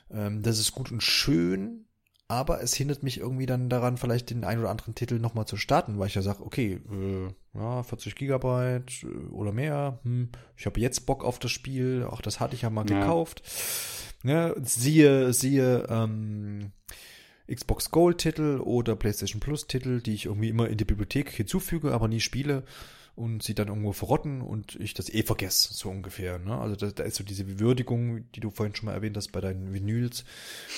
Ähm, das ist gut und schön, aber es hindert mich irgendwie dann daran, vielleicht den einen oder anderen Titel nochmal zu starten, weil ich ja sage, okay, äh, ja, 40 Gigabyte äh, oder mehr, hm, ich habe jetzt Bock auf das Spiel, auch das hatte ich ja mal ja. gekauft. Ja, ne, siehe, siehe, ähm, Xbox Gold Titel oder PlayStation Plus Titel, die ich irgendwie immer in die Bibliothek hinzufüge, aber nie spiele und sie dann irgendwo verrotten und ich das eh vergesse, so ungefähr. Ne? Also da, da ist so diese Würdigung, die du vorhin schon mal erwähnt hast bei deinen Vinyls.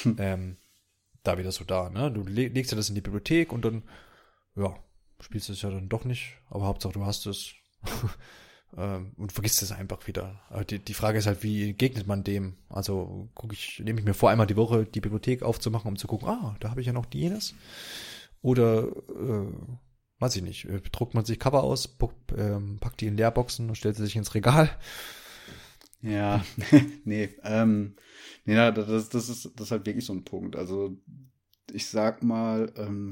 Hm. Ähm, da wieder so da, ne? Du legst ja das in die Bibliothek und dann, ja, spielst du es ja dann doch nicht, aber Hauptsache du hast es ähm, und vergisst es einfach wieder. Die, die Frage ist halt, wie gegnet man dem? Also gucke ich, nehme ich mir vor, einmal die Woche die Bibliothek aufzumachen, um zu gucken, ah, da habe ich ja noch jenes. Oder äh, weiß ich nicht, äh, druckt man sich Cover aus, ähm, packt die in Leerboxen und stellt sie sich ins Regal. Ja, nee, ähm, nee, das, das ist, das ist halt wirklich so ein Punkt. Also, ich sag mal, ähm,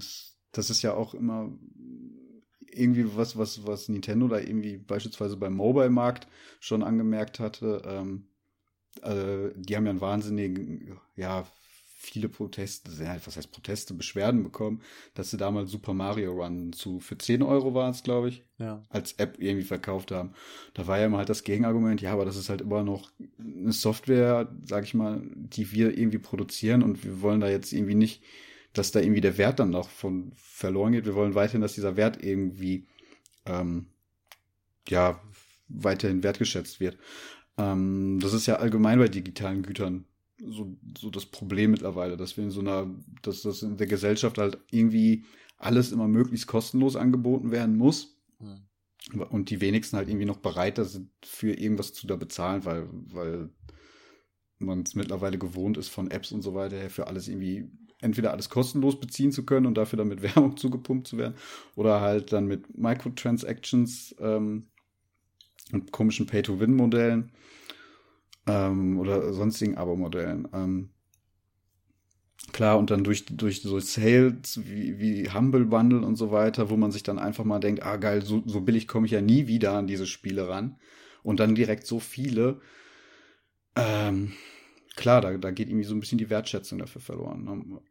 das ist ja auch immer irgendwie was, was, was Nintendo da irgendwie beispielsweise beim Mobile-Markt schon angemerkt hatte. Ähm, äh, die haben ja einen wahnsinnigen, ja, viele Proteste, was heißt Proteste, Beschwerden bekommen, dass sie damals Super Mario Run zu, für 10 Euro war es, glaube ich, ja. als App irgendwie verkauft haben. Da war ja immer halt das Gegenargument, ja, aber das ist halt immer noch eine Software, sag ich mal, die wir irgendwie produzieren und wir wollen da jetzt irgendwie nicht, dass da irgendwie der Wert dann noch von verloren geht. Wir wollen weiterhin, dass dieser Wert irgendwie, ähm, ja, weiterhin wertgeschätzt wird. Ähm, das ist ja allgemein bei digitalen Gütern so, so das Problem mittlerweile, dass wir in so einer, dass das in der Gesellschaft halt irgendwie alles immer möglichst kostenlos angeboten werden muss. Mhm. Und die wenigsten halt irgendwie noch bereiter sind, für irgendwas zu da bezahlen, weil, weil man es mittlerweile gewohnt ist, von Apps und so weiter her für alles irgendwie entweder alles kostenlos beziehen zu können und dafür dann mit Werbung zugepumpt zu werden oder halt dann mit Microtransactions ähm, und komischen Pay-to-Win-Modellen ähm, oder sonstigen Abo-Modellen. Ähm, klar, und dann durch, durch so Sales wie, wie Humble Bundle und so weiter, wo man sich dann einfach mal denkt, ah geil, so, so billig komme ich ja nie wieder an diese Spiele ran. Und dann direkt so viele. Ähm, klar, da, da geht irgendwie so ein bisschen die Wertschätzung dafür verloren. Ne?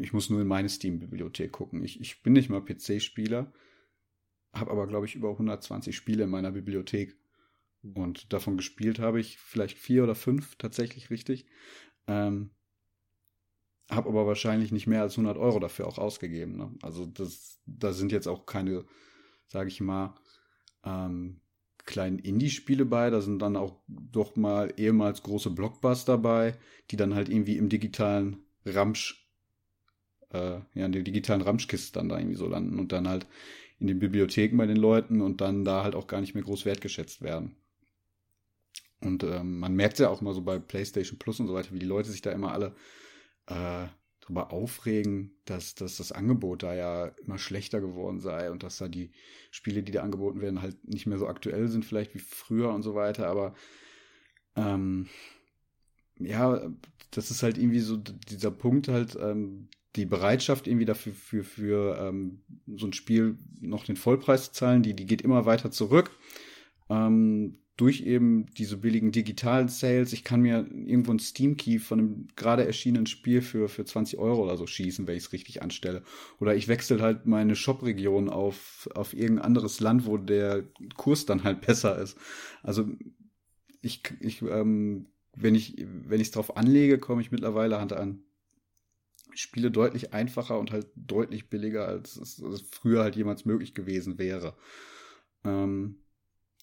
Ich muss nur in meine Steam-Bibliothek gucken. Ich, ich bin nicht mal PC-Spieler, habe aber, glaube ich, über 120 Spiele in meiner Bibliothek. Und davon gespielt habe ich vielleicht vier oder fünf tatsächlich richtig. Ähm, habe aber wahrscheinlich nicht mehr als 100 Euro dafür auch ausgegeben. Ne? Also das, da sind jetzt auch keine, sage ich mal, ähm, kleinen Indie-Spiele bei. Da sind dann auch doch mal ehemals große Blockbuster bei, die dann halt irgendwie im digitalen Ramsch, äh, ja, in der digitalen Ramschkiste dann da irgendwie so landen und dann halt in den Bibliotheken bei den Leuten und dann da halt auch gar nicht mehr groß wertgeschätzt werden. Und ähm, man merkt ja auch immer so bei PlayStation Plus und so weiter, wie die Leute sich da immer alle äh, darüber aufregen, dass, dass das Angebot da ja immer schlechter geworden sei und dass da die Spiele, die da angeboten werden, halt nicht mehr so aktuell sind, vielleicht wie früher und so weiter. Aber ähm, ja, das ist halt irgendwie so dieser Punkt halt, ähm, die Bereitschaft irgendwie dafür für, für ähm, so ein Spiel noch den Vollpreis zu zahlen, die, die geht immer weiter zurück. Ähm, durch eben diese billigen digitalen Sales, ich kann mir irgendwo ein Steam-Key von einem gerade erschienenen Spiel für, für 20 Euro oder so schießen, wenn ich es richtig anstelle. Oder ich wechsle halt meine Shop-Region auf, auf irgendein anderes Land, wo der Kurs dann halt besser ist. Also ich, ich ähm, wenn ich wenn ich es drauf anlege, komme ich mittlerweile Hand an Spiele deutlich einfacher und halt deutlich billiger, als es, als früher halt jemals möglich gewesen wäre. Ähm,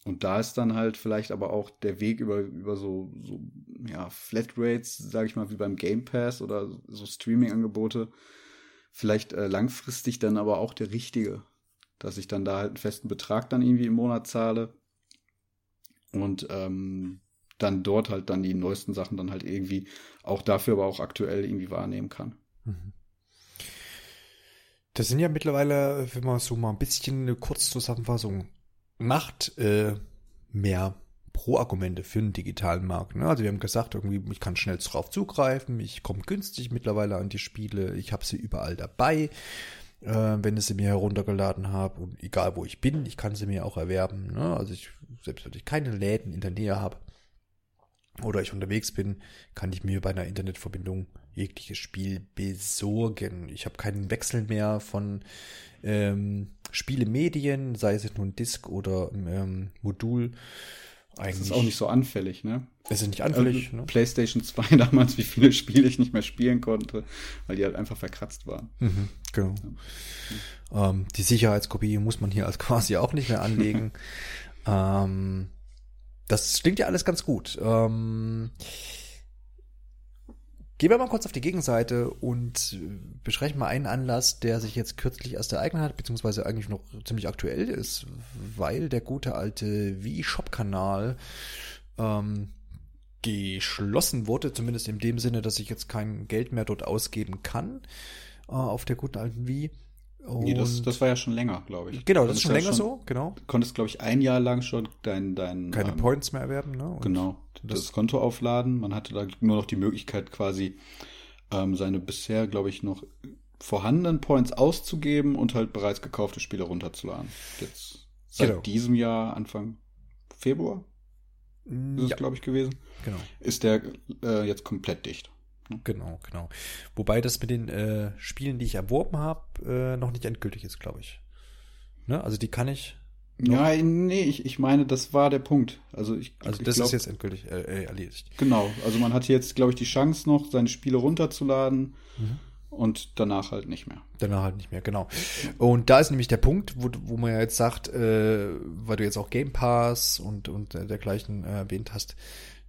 und da ist dann halt vielleicht aber auch der Weg über, über so, so ja, Flatrates, sage ich mal, wie beim Game Pass oder so Streaming-Angebote, vielleicht äh, langfristig dann aber auch der richtige. Dass ich dann da halt einen festen Betrag dann irgendwie im Monat zahle und ähm, dann dort halt dann die neuesten Sachen dann halt irgendwie auch dafür aber auch aktuell irgendwie wahrnehmen kann. Mhm. Das sind ja mittlerweile, wenn man so mal ein bisschen eine Kurzzusammenfassung macht, äh, mehr Pro-Argumente für den digitalen Markt. Ne? Also wir haben gesagt, irgendwie, ich kann schnell drauf zugreifen, ich komme günstig mittlerweile an die Spiele, ich habe sie überall dabei, äh, wenn ich sie mir heruntergeladen habe und egal wo ich bin, ich kann sie mir auch erwerben. Ne? Also ich, selbst wenn ich keine Läden in der Nähe habe oder ich unterwegs bin, kann ich mir bei einer Internetverbindung jegliches Spiel besorgen. Ich habe keinen Wechsel mehr von ähm, Spielemedien, sei es nun Disk oder ähm, Modul. Eigentlich das ist auch nicht so anfällig, ne? Es ist nicht anfällig. Also, ne? PlayStation 2 damals, wie viele Spiele ich nicht mehr spielen konnte, weil die halt einfach verkratzt waren. Mhm, genau. Ja. Ähm, die Sicherheitskopie muss man hier als quasi auch nicht mehr anlegen. ähm, das klingt ja alles ganz gut. Ähm, Gehen wir mal kurz auf die Gegenseite und besprechen mal einen Anlass, der sich jetzt kürzlich erst ereignet hat, beziehungsweise eigentlich noch ziemlich aktuell ist, weil der gute alte Wii-Shop-Kanal ähm, geschlossen wurde, zumindest in dem Sinne, dass ich jetzt kein Geld mehr dort ausgeben kann äh, auf der guten alten Wii. Und nee, das, das war ja schon länger, glaube ich. Genau, das, ist schon länger schon, so, genau. Du konntest, glaube ich, ein Jahr lang schon dein, dein keine ähm, Points mehr erwerben, ne? Und genau, das, das, Konto aufladen. Man hatte da nur noch die Möglichkeit, quasi ähm, seine bisher, glaube ich, noch vorhandenen Points auszugeben und halt bereits gekaufte Spiele runterzuladen. Jetzt seit genau. diesem Jahr, Anfang Februar, ist ja. es, glaube ich, gewesen. Genau. Ist der äh, jetzt komplett dicht. Genau, genau. Wobei das mit den äh, Spielen, die ich erworben habe, äh, noch nicht endgültig ist, glaube ich. Ne? Also die kann ich. Ja, nee, ich, ich meine, das war der Punkt. Also ich. Also das glaub, ist jetzt endgültig äh, äh, erledigt. Genau. Also man hat jetzt, glaube ich, die Chance noch, seine Spiele runterzuladen. Mhm. Und danach halt nicht mehr. Danach halt nicht mehr, genau. Und da ist nämlich der Punkt, wo, wo man ja jetzt sagt, äh, weil du jetzt auch Game Pass und, und dergleichen äh, erwähnt hast,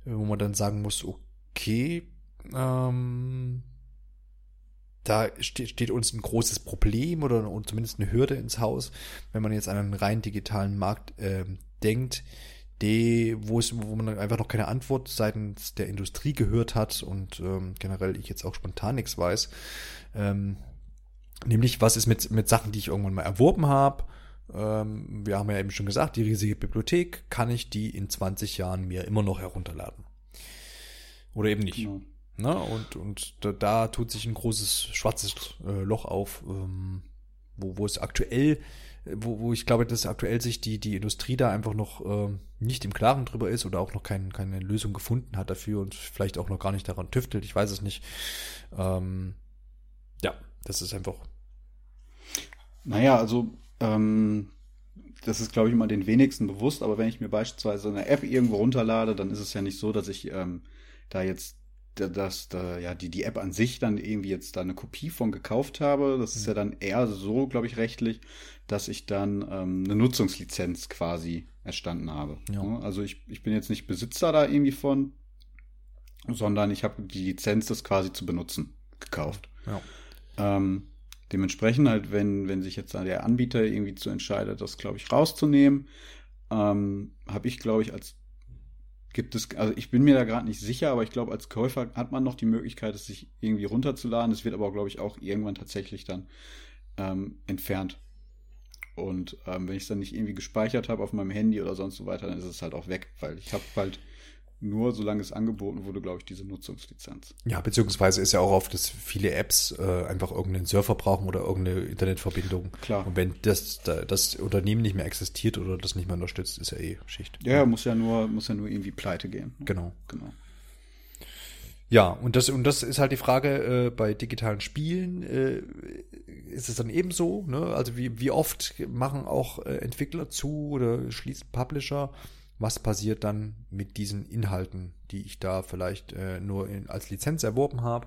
wo man dann sagen muss, okay, ähm, da steht, steht uns ein großes Problem oder zumindest eine Hürde ins Haus, wenn man jetzt an einen rein digitalen Markt äh, denkt, die, wo, es, wo man einfach noch keine Antwort seitens der Industrie gehört hat und ähm, generell ich jetzt auch spontan nichts weiß. Ähm, nämlich, was ist mit, mit Sachen, die ich irgendwann mal erworben habe? Ähm, wir haben ja eben schon gesagt, die riesige Bibliothek, kann ich die in 20 Jahren mir immer noch herunterladen? Oder eben nicht? Genau. Ne? Und, und da, da tut sich ein großes schwarzes äh, Loch auf, ähm, wo, wo es aktuell, wo, wo ich glaube, dass aktuell sich die, die Industrie da einfach noch äh, nicht im Klaren drüber ist oder auch noch kein, keine Lösung gefunden hat dafür und vielleicht auch noch gar nicht daran tüftelt. Ich weiß es nicht. Ähm, ja, das ist einfach. Naja, also ähm, das ist, glaube ich, immer den wenigsten bewusst, aber wenn ich mir beispielsweise eine App irgendwo runterlade, dann ist es ja nicht so, dass ich ähm, da jetzt dass da ja die die App an sich dann irgendwie jetzt da eine Kopie von gekauft habe. Das ist ja dann eher so, glaube ich, rechtlich, dass ich dann ähm, eine Nutzungslizenz quasi erstanden habe. Ja. Also ich, ich bin jetzt nicht Besitzer da irgendwie von, sondern ich habe die Lizenz, das quasi zu benutzen, gekauft. Ja. Ähm, dementsprechend halt, wenn, wenn sich jetzt der Anbieter irgendwie zu entscheidet, das, glaube ich, rauszunehmen, ähm, habe ich, glaube ich, als gibt es, also ich bin mir da gerade nicht sicher, aber ich glaube, als Käufer hat man noch die Möglichkeit, es sich irgendwie runterzuladen. Es wird aber, glaube ich, auch irgendwann tatsächlich dann ähm, entfernt. Und ähm, wenn ich es dann nicht irgendwie gespeichert habe auf meinem Handy oder sonst so weiter, dann ist es halt auch weg, weil ich habe halt nur solange es angeboten wurde, glaube ich, diese Nutzungslizenz. Ja, beziehungsweise ist ja auch oft, dass viele Apps äh, einfach irgendeinen Server brauchen oder irgendeine Internetverbindung. Klar. Und wenn das, das Unternehmen nicht mehr existiert oder das nicht mehr unterstützt, ist ja eh Schicht. Ja, ja, muss ja nur, muss ja nur irgendwie pleite gehen. Genau. Genau. Ja, und das, und das ist halt die Frage äh, bei digitalen Spielen, äh, ist es dann ebenso, ne? Also wie, wie oft machen auch äh, Entwickler zu oder schließen Publisher was passiert dann mit diesen Inhalten, die ich da vielleicht äh, nur in, als Lizenz erworben habe.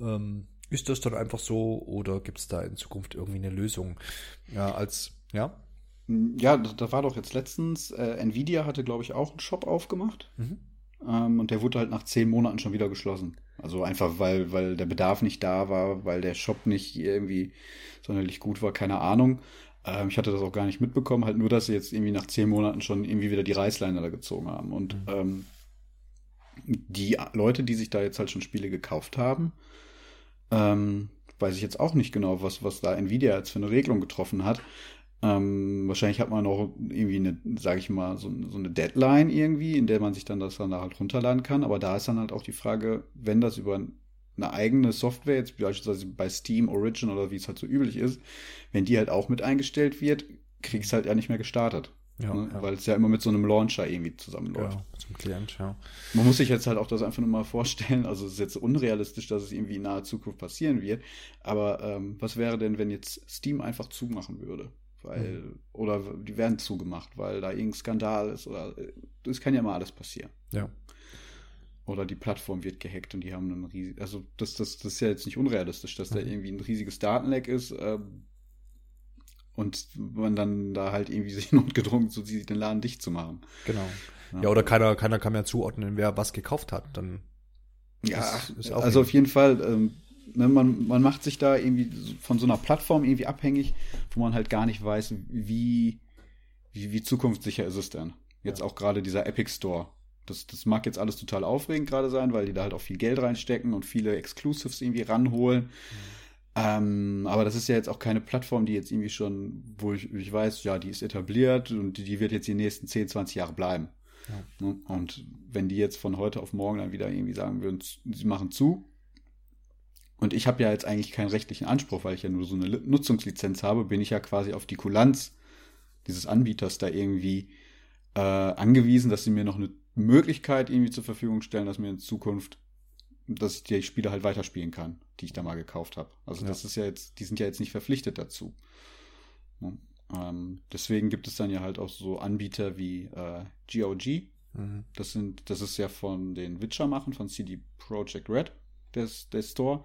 Ähm, ist das dann einfach so oder gibt es da in Zukunft irgendwie eine Lösung? Ja, als, ja? Ja, da war doch jetzt letztens, äh, Nvidia hatte, glaube ich, auch einen Shop aufgemacht. Mhm. Ähm, und der wurde halt nach zehn Monaten schon wieder geschlossen. Also einfach, weil, weil der Bedarf nicht da war, weil der Shop nicht irgendwie sonderlich gut war, keine Ahnung. Ähm, ich hatte das auch gar nicht mitbekommen, halt nur, dass sie jetzt irgendwie nach zehn Monaten schon irgendwie wieder die Reißleine da gezogen haben. Und mhm. ähm, die Leute, die sich da jetzt halt schon Spiele gekauft haben, ähm, weiß ich jetzt auch nicht genau, was, was da Nvidia jetzt für eine Regelung getroffen hat. Ähm, wahrscheinlich hat man auch irgendwie eine, sage ich mal, so, so, eine Deadline irgendwie, in der man sich dann das dann da halt runterladen kann. Aber da ist dann halt auch die Frage, wenn das über eine eigene Software, jetzt beispielsweise bei Steam, Origin oder wie es halt so üblich ist, wenn die halt auch mit eingestellt wird, kriegst halt ja nicht mehr gestartet. Ja, ne? ja. Weil es ja immer mit so einem Launcher irgendwie zusammenläuft. Ja, zum Klient, ja. Man muss sich jetzt halt auch das einfach nur mal vorstellen. Also es ist jetzt unrealistisch, dass es irgendwie in naher Zukunft passieren wird. Aber ähm, was wäre denn, wenn jetzt Steam einfach zumachen würde? Weil, mhm. oder die werden zugemacht, weil da irgendein Skandal ist oder es kann ja mal alles passieren. Ja. Oder die Plattform wird gehackt und die haben einen riesigen, also das, das, das ist ja jetzt nicht unrealistisch, dass mhm. da irgendwie ein riesiges Datenleck ist, ähm, und man dann da halt irgendwie sich notgedrungen so sieht, den Laden dicht zu machen. Genau. Ja, ja oder keiner, keiner kann mehr zuordnen, wer was gekauft hat. Dann ja, also auf jeden Fall, ähm, ne, man, man macht sich da irgendwie von so einer Plattform irgendwie abhängig, wo man halt gar nicht weiß, wie, wie, wie zukunftssicher ist es denn. Jetzt ja. auch gerade dieser Epic Store. Das, das mag jetzt alles total aufregend gerade sein, weil die da halt auch viel Geld reinstecken und viele Exclusives irgendwie ranholen. Mhm. Ähm, aber das ist ja jetzt auch keine Plattform, die jetzt irgendwie schon, wo ich, ich weiß, ja, die ist etabliert und die, die wird jetzt die nächsten 10, 20 Jahre bleiben. Ja. Ne? Und wenn die jetzt von heute auf morgen dann wieder irgendwie sagen würden, sie machen zu, und ich habe ja jetzt eigentlich keinen rechtlichen Anspruch, weil ich ja nur so eine Nutzungslizenz habe, bin ich ja quasi auf die Kulanz dieses Anbieters da irgendwie äh, angewiesen, dass sie mir noch eine Möglichkeit irgendwie zur Verfügung stellen, dass mir in Zukunft dass ich die Spiele halt weiterspielen kann, die ich da mal gekauft habe. Also ja. das ist ja jetzt, die sind ja jetzt nicht verpflichtet dazu. Ja, ähm, deswegen gibt es dann ja halt auch so Anbieter wie äh, GOG. Mhm. Das sind, das ist ja von den Witcher-Machen, von CD Projekt Red, der, der Store,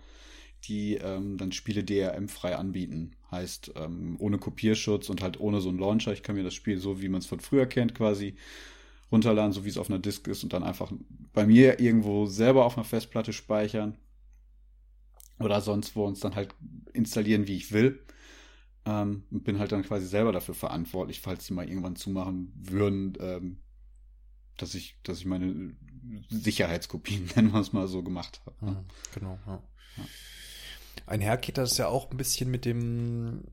die ähm, dann Spiele DRM-frei anbieten. Heißt, ähm, ohne Kopierschutz und halt ohne so einen Launcher. Ich kann mir das Spiel so, wie man es von früher kennt, quasi runterladen, so wie es auf einer Disk ist und dann einfach bei mir irgendwo selber auf einer Festplatte speichern oder sonst wo uns dann halt installieren, wie ich will. Ähm, und bin halt dann quasi selber dafür verantwortlich, falls die mal irgendwann zumachen würden, ähm, dass ich, dass ich meine Sicherheitskopien, nennen wir es mal so, gemacht habe. Mhm, genau, ja. ja einhergeht das ja auch ein bisschen mit dem,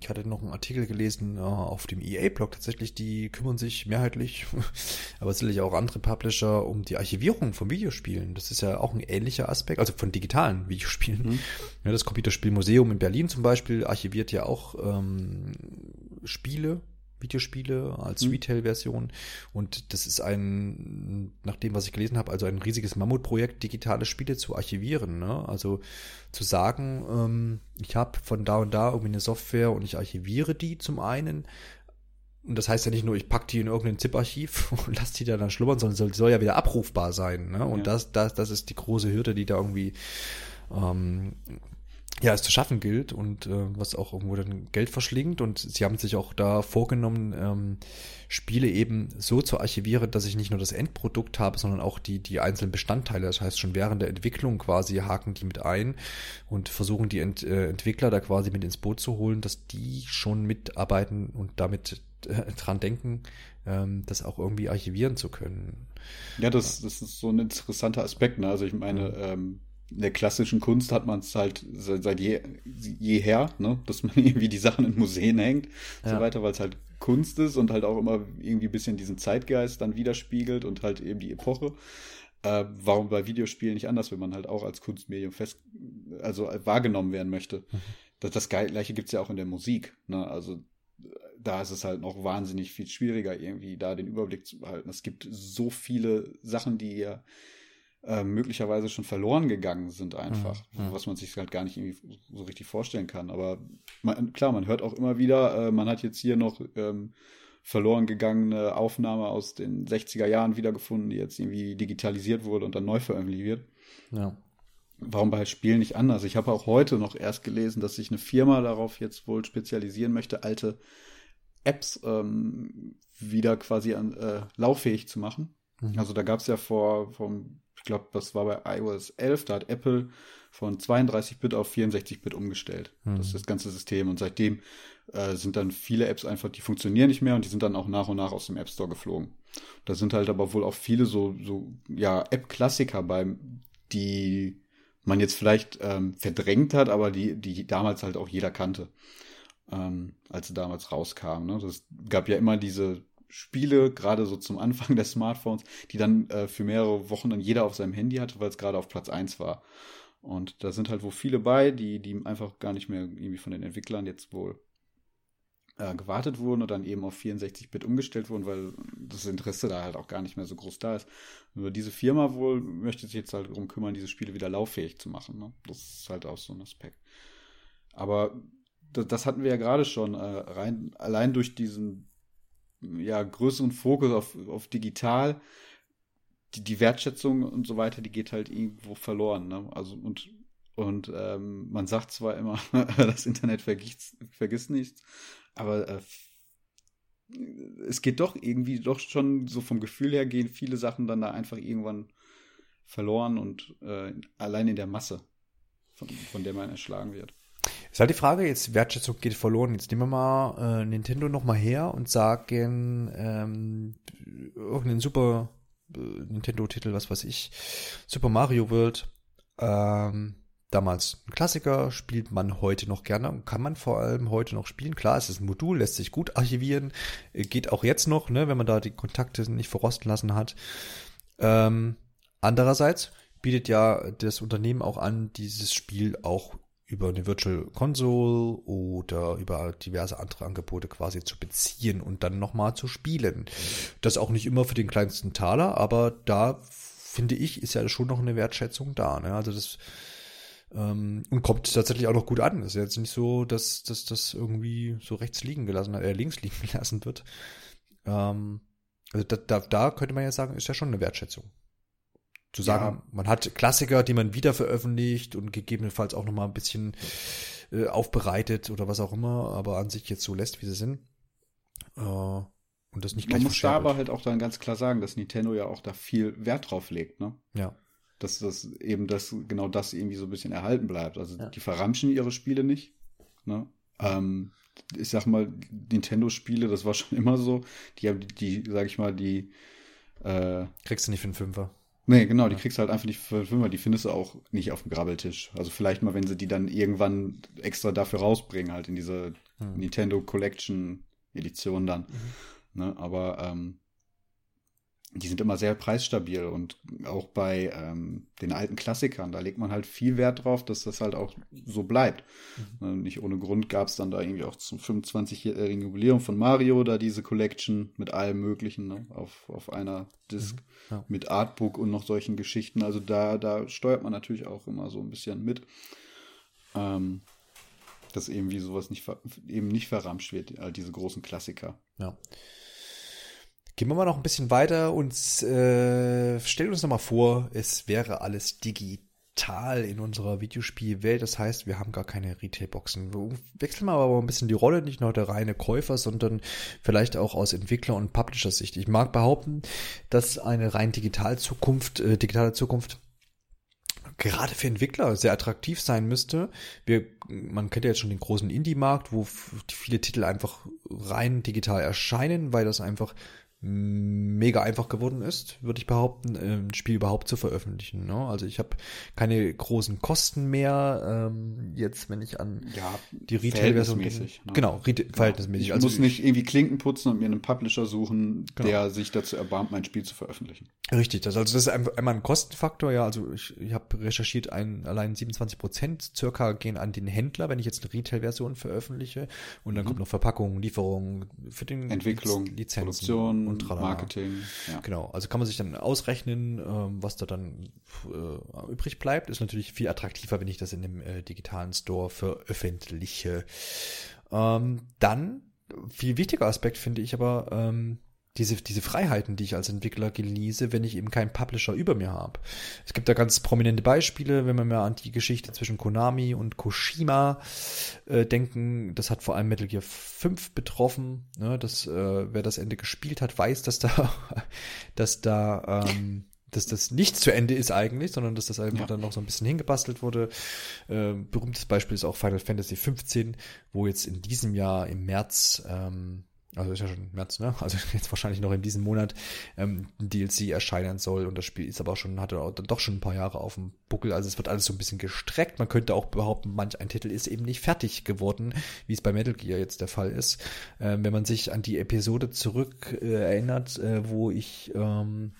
ich hatte noch einen Artikel gelesen auf dem EA-Blog tatsächlich, die kümmern sich mehrheitlich, aber sicherlich auch andere Publisher um die Archivierung von Videospielen. Das ist ja auch ein ähnlicher Aspekt, also von digitalen Videospielen. Mhm. Ja, das Computerspielmuseum in Berlin zum Beispiel archiviert ja auch ähm, Spiele, Videospiele als mhm. Retail-Version. Und das ist ein, nach dem, was ich gelesen habe, also ein riesiges Mammutprojekt, digitale Spiele zu archivieren. Ne? Also zu sagen, ähm, ich habe von da und da irgendwie eine Software und ich archiviere die zum einen. Und das heißt ja nicht nur, ich packe die in irgendein ZIP-Archiv und lasse die da dann schlummern, sondern soll, soll ja wieder abrufbar sein. Ne? Und ja. das, das, das ist die große Hürde, die da irgendwie ähm, ja, es zu schaffen gilt und äh, was auch irgendwo dann Geld verschlingt. Und sie haben sich auch da vorgenommen, ähm, Spiele eben so zu archivieren, dass ich nicht nur das Endprodukt habe, sondern auch die, die einzelnen Bestandteile. Das heißt, schon während der Entwicklung quasi haken die mit ein und versuchen die Ent, äh, Entwickler da quasi mit ins Boot zu holen, dass die schon mitarbeiten und damit äh, dran denken, ähm, das auch irgendwie archivieren zu können. Ja, das, das ist so ein interessanter Aspekt. Ne? Also ich meine, ähm, in der klassischen Kunst hat man es halt seit je, jeher, ne, dass man irgendwie die Sachen in Museen hängt ja. so weiter, weil es halt Kunst ist und halt auch immer irgendwie ein bisschen diesen Zeitgeist dann widerspiegelt und halt eben die Epoche. Äh, warum bei Videospielen nicht anders, wenn man halt auch als Kunstmedium fest, also wahrgenommen werden möchte. Mhm. Das, das Gleiche gibt's ja auch in der Musik. Ne? Also da ist es halt noch wahnsinnig viel schwieriger, irgendwie da den Überblick zu behalten. Es gibt so viele Sachen, die ja äh, möglicherweise schon verloren gegangen sind einfach, mhm. mhm. was man sich halt gar nicht irgendwie so richtig vorstellen kann. Aber man, klar, man hört auch immer wieder, äh, man hat jetzt hier noch ähm, verloren gegangene Aufnahme aus den 60er Jahren wiedergefunden, die jetzt irgendwie digitalisiert wurde und dann neu veröffentlicht wird. Ja. Warum bei Spielen nicht anders? Ich habe auch heute noch erst gelesen, dass sich eine Firma darauf jetzt wohl spezialisieren möchte, alte Apps ähm, wieder quasi an, äh, lauffähig zu machen. Mhm. Also da gab es ja vor, vor glaube, das war bei iOS 11, da hat Apple von 32-Bit auf 64-Bit umgestellt. Mhm. Das ist das ganze System. Und seitdem äh, sind dann viele Apps einfach, die funktionieren nicht mehr und die sind dann auch nach und nach aus dem App Store geflogen. Da sind halt aber wohl auch viele so, so ja, App-Klassiker bei, die man jetzt vielleicht ähm, verdrängt hat, aber die, die damals halt auch jeder kannte, ähm, als sie damals rauskamen. Ne? Das gab ja immer diese Spiele, gerade so zum Anfang der Smartphones, die dann äh, für mehrere Wochen dann jeder auf seinem Handy hatte, weil es gerade auf Platz 1 war. Und da sind halt wohl viele bei, die, die einfach gar nicht mehr irgendwie von den Entwicklern jetzt wohl äh, gewartet wurden und dann eben auf 64-Bit umgestellt wurden, weil das Interesse da halt auch gar nicht mehr so groß da ist. Nur diese Firma wohl möchte sich jetzt halt darum kümmern, diese Spiele wieder lauffähig zu machen. Ne? Das ist halt auch so ein Aspekt. Aber das, hatten wir ja gerade schon, äh, rein, allein durch diesen ja, größeren Fokus auf, auf digital, die, die Wertschätzung und so weiter, die geht halt irgendwo verloren. Ne? Also und und ähm, man sagt zwar immer, das Internet vergisst, vergisst nichts, aber äh, es geht doch irgendwie doch schon so vom Gefühl her gehen viele Sachen dann da einfach irgendwann verloren und äh, allein in der Masse, von, von der man erschlagen wird. Ist halt die Frage, jetzt Wertschätzung geht verloren. Jetzt nehmen wir mal äh, Nintendo nochmal her und sagen, ähm, irgendeinen super äh, Nintendo-Titel, was weiß ich, Super Mario World, ähm, damals ein Klassiker, spielt man heute noch gerne und kann man vor allem heute noch spielen. Klar, es ist ein Modul, lässt sich gut archivieren, äh, geht auch jetzt noch, ne, wenn man da die Kontakte nicht verrosten lassen hat. Ähm, andererseits bietet ja das Unternehmen auch an, dieses Spiel auch über eine Virtual Console oder über diverse andere Angebote quasi zu beziehen und dann nochmal zu spielen. Das auch nicht immer für den kleinsten Taler, aber da finde ich, ist ja schon noch eine Wertschätzung da. Ne? Also das ähm, und kommt tatsächlich auch noch gut an. Ist ja jetzt nicht so, dass, dass das irgendwie so rechts liegen gelassen, äh, links liegen gelassen wird. Ähm, also da, da, da könnte man ja sagen, ist ja schon eine Wertschätzung. Zu sagen, ja. man hat Klassiker, die man wieder veröffentlicht und gegebenenfalls auch nochmal ein bisschen äh, aufbereitet oder was auch immer, aber an sich jetzt so lässt, wie sie sind. Äh, und das nicht gleich Man muss da aber halt auch dann ganz klar sagen, dass Nintendo ja auch da viel Wert drauf legt, ne? Ja. Dass das eben das, genau das irgendwie so ein bisschen erhalten bleibt. Also ja. die verramschen ihre Spiele nicht. Ne? Ähm, ich sag mal, Nintendo-Spiele, das war schon immer so. Die haben die, die sag ich mal, die äh, Kriegst du nicht für einen Fünfer. Nee, genau, die kriegst du halt einfach nicht für Fünfer, die findest du auch nicht auf dem Grabbeltisch. Also vielleicht mal, wenn sie die dann irgendwann extra dafür rausbringen, halt in diese hm. Nintendo Collection Edition dann. Mhm. Ne, aber ähm, die sind immer sehr preisstabil und auch bei ähm, den alten Klassikern, da legt man halt viel Wert drauf, dass das halt auch so bleibt. Mhm. Nicht ohne Grund gab es dann da irgendwie auch zum 25-jährigen Jubiläum von Mario da diese Collection mit allem Möglichen ne, auf, auf einer Disc mhm. ja. mit Artbook und noch solchen Geschichten. Also da, da steuert man natürlich auch immer so ein bisschen mit, ähm, dass irgendwie sowas nicht eben nicht verramscht wird, all diese großen Klassiker. Ja. Gehen wir mal noch ein bisschen weiter und äh, stellen uns nochmal vor, es wäre alles digital in unserer Videospielwelt. Das heißt, wir haben gar keine Retailboxen. Wir wechseln mal aber ein bisschen die Rolle, nicht nur der reine Käufer, sondern vielleicht auch aus Entwickler- und Publisher-Sicht. Ich mag behaupten, dass eine rein digital Zukunft, äh, digitale Zukunft gerade für Entwickler sehr attraktiv sein müsste. Wir, man kennt ja jetzt schon den großen Indie-Markt, wo viele Titel einfach rein digital erscheinen, weil das einfach mega einfach geworden ist, würde ich behaupten, ein Spiel überhaupt zu veröffentlichen. Ne? Also ich habe keine großen Kosten mehr, ähm, jetzt wenn ich an ja, die Retail-Version Ne? Genau, Retail genau. verhältnismäßig. Ich also muss nicht irgendwie Klinken putzen und mir einen Publisher suchen, genau. der sich dazu erbarmt, mein Spiel zu veröffentlichen. Richtig, das, also das ist einmal ein Kostenfaktor, ja, also ich, ich habe recherchiert, ein, allein 27 Prozent circa gehen an den Händler, wenn ich jetzt eine Retail-Version veröffentliche und dann mhm. kommt noch Verpackung, Lieferung für den Entwicklung, Lizenzen. Produktion, und tralala. Marketing. Ja. Genau, also kann man sich dann ausrechnen, ähm, was da dann äh, übrig bleibt. Ist natürlich viel attraktiver, wenn ich das in dem äh, digitalen Store veröffentliche. Ähm, dann, viel wichtiger Aspekt finde ich aber, ähm, diese, diese Freiheiten, die ich als Entwickler genieße, wenn ich eben keinen Publisher über mir habe. Es gibt da ganz prominente Beispiele, wenn man mal an die Geschichte zwischen Konami und Koshima äh, denken. Das hat vor allem Metal Gear 5 betroffen. Ne? Das, äh, wer das Ende gespielt hat, weiß, dass da, dass da ähm, dass das nicht zu Ende ist eigentlich, sondern dass das einfach ja. dann noch so ein bisschen hingebastelt wurde. Äh, berühmtes Beispiel ist auch Final Fantasy 15, wo jetzt in diesem Jahr im März ähm, also ist ja schon März, ne? Also jetzt wahrscheinlich noch in diesem Monat ähm, ein DLC erscheinen soll und das Spiel ist aber auch schon, hatte auch dann doch schon ein paar Jahre auf dem Buckel, also es wird alles so ein bisschen gestreckt. Man könnte auch behaupten, manch ein Titel ist eben nicht fertig geworden, wie es bei Metal Gear jetzt der Fall ist. Ähm, wenn man sich an die Episode zurück äh, erinnert, äh, wo ich ähm,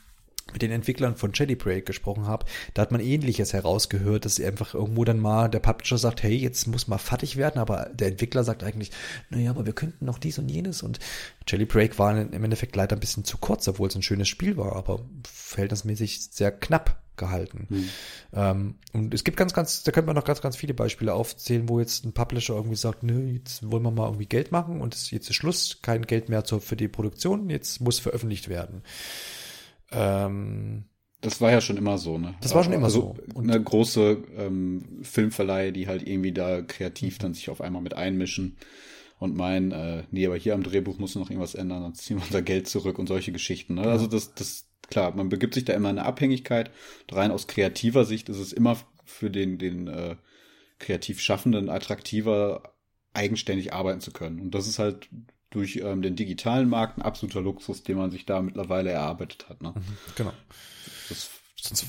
mit den Entwicklern von Jelly Break gesprochen habe, da hat man ähnliches herausgehört, dass einfach irgendwo dann mal der Publisher sagt, hey, jetzt muss mal fertig werden, aber der Entwickler sagt eigentlich, naja, aber wir könnten noch dies und jenes und Jelly Break war im Endeffekt leider ein bisschen zu kurz, obwohl es ein schönes Spiel war, aber verhältnismäßig sehr knapp gehalten. Hm. Ähm, und es gibt ganz, ganz, da könnte man noch ganz, ganz viele Beispiele aufzählen, wo jetzt ein Publisher irgendwie sagt, nö, jetzt wollen wir mal irgendwie Geld machen und jetzt ist Schluss, kein Geld mehr für die Produktion, jetzt muss veröffentlicht werden. Ähm, das war ja schon immer so, ne? Das war schon immer also, so. Und eine große ähm, Filmverleihe, die halt irgendwie da kreativ dann sich auf einmal mit einmischen und meinen, äh, nee, aber hier am Drehbuch muss noch irgendwas ändern, dann ziehen wir unser Geld zurück und solche Geschichten. Ne? Also das, das, klar, man begibt sich da immer in eine Abhängigkeit. Rein aus kreativer Sicht ist es immer für den, den äh, kreativ Schaffenden attraktiver, eigenständig arbeiten zu können. Und das ist halt durch ähm, den digitalen Markt ein absoluter Luxus, den man sich da mittlerweile erarbeitet hat. Ne? Mhm, genau. Das,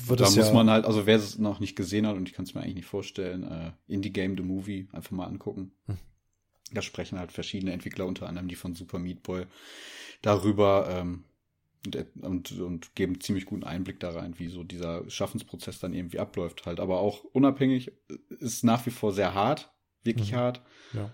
da muss ja man halt, also wer es noch nicht gesehen hat, und ich kann es mir eigentlich nicht vorstellen, äh, Indie Game The Movie einfach mal angucken. Mhm. Da sprechen halt verschiedene Entwickler, unter anderem die von Super Meat Boy, darüber ähm, und, und, und geben ziemlich guten Einblick da rein, wie so dieser Schaffensprozess dann irgendwie abläuft halt. Aber auch unabhängig ist nach wie vor sehr hart, wirklich mhm. hart. Ja.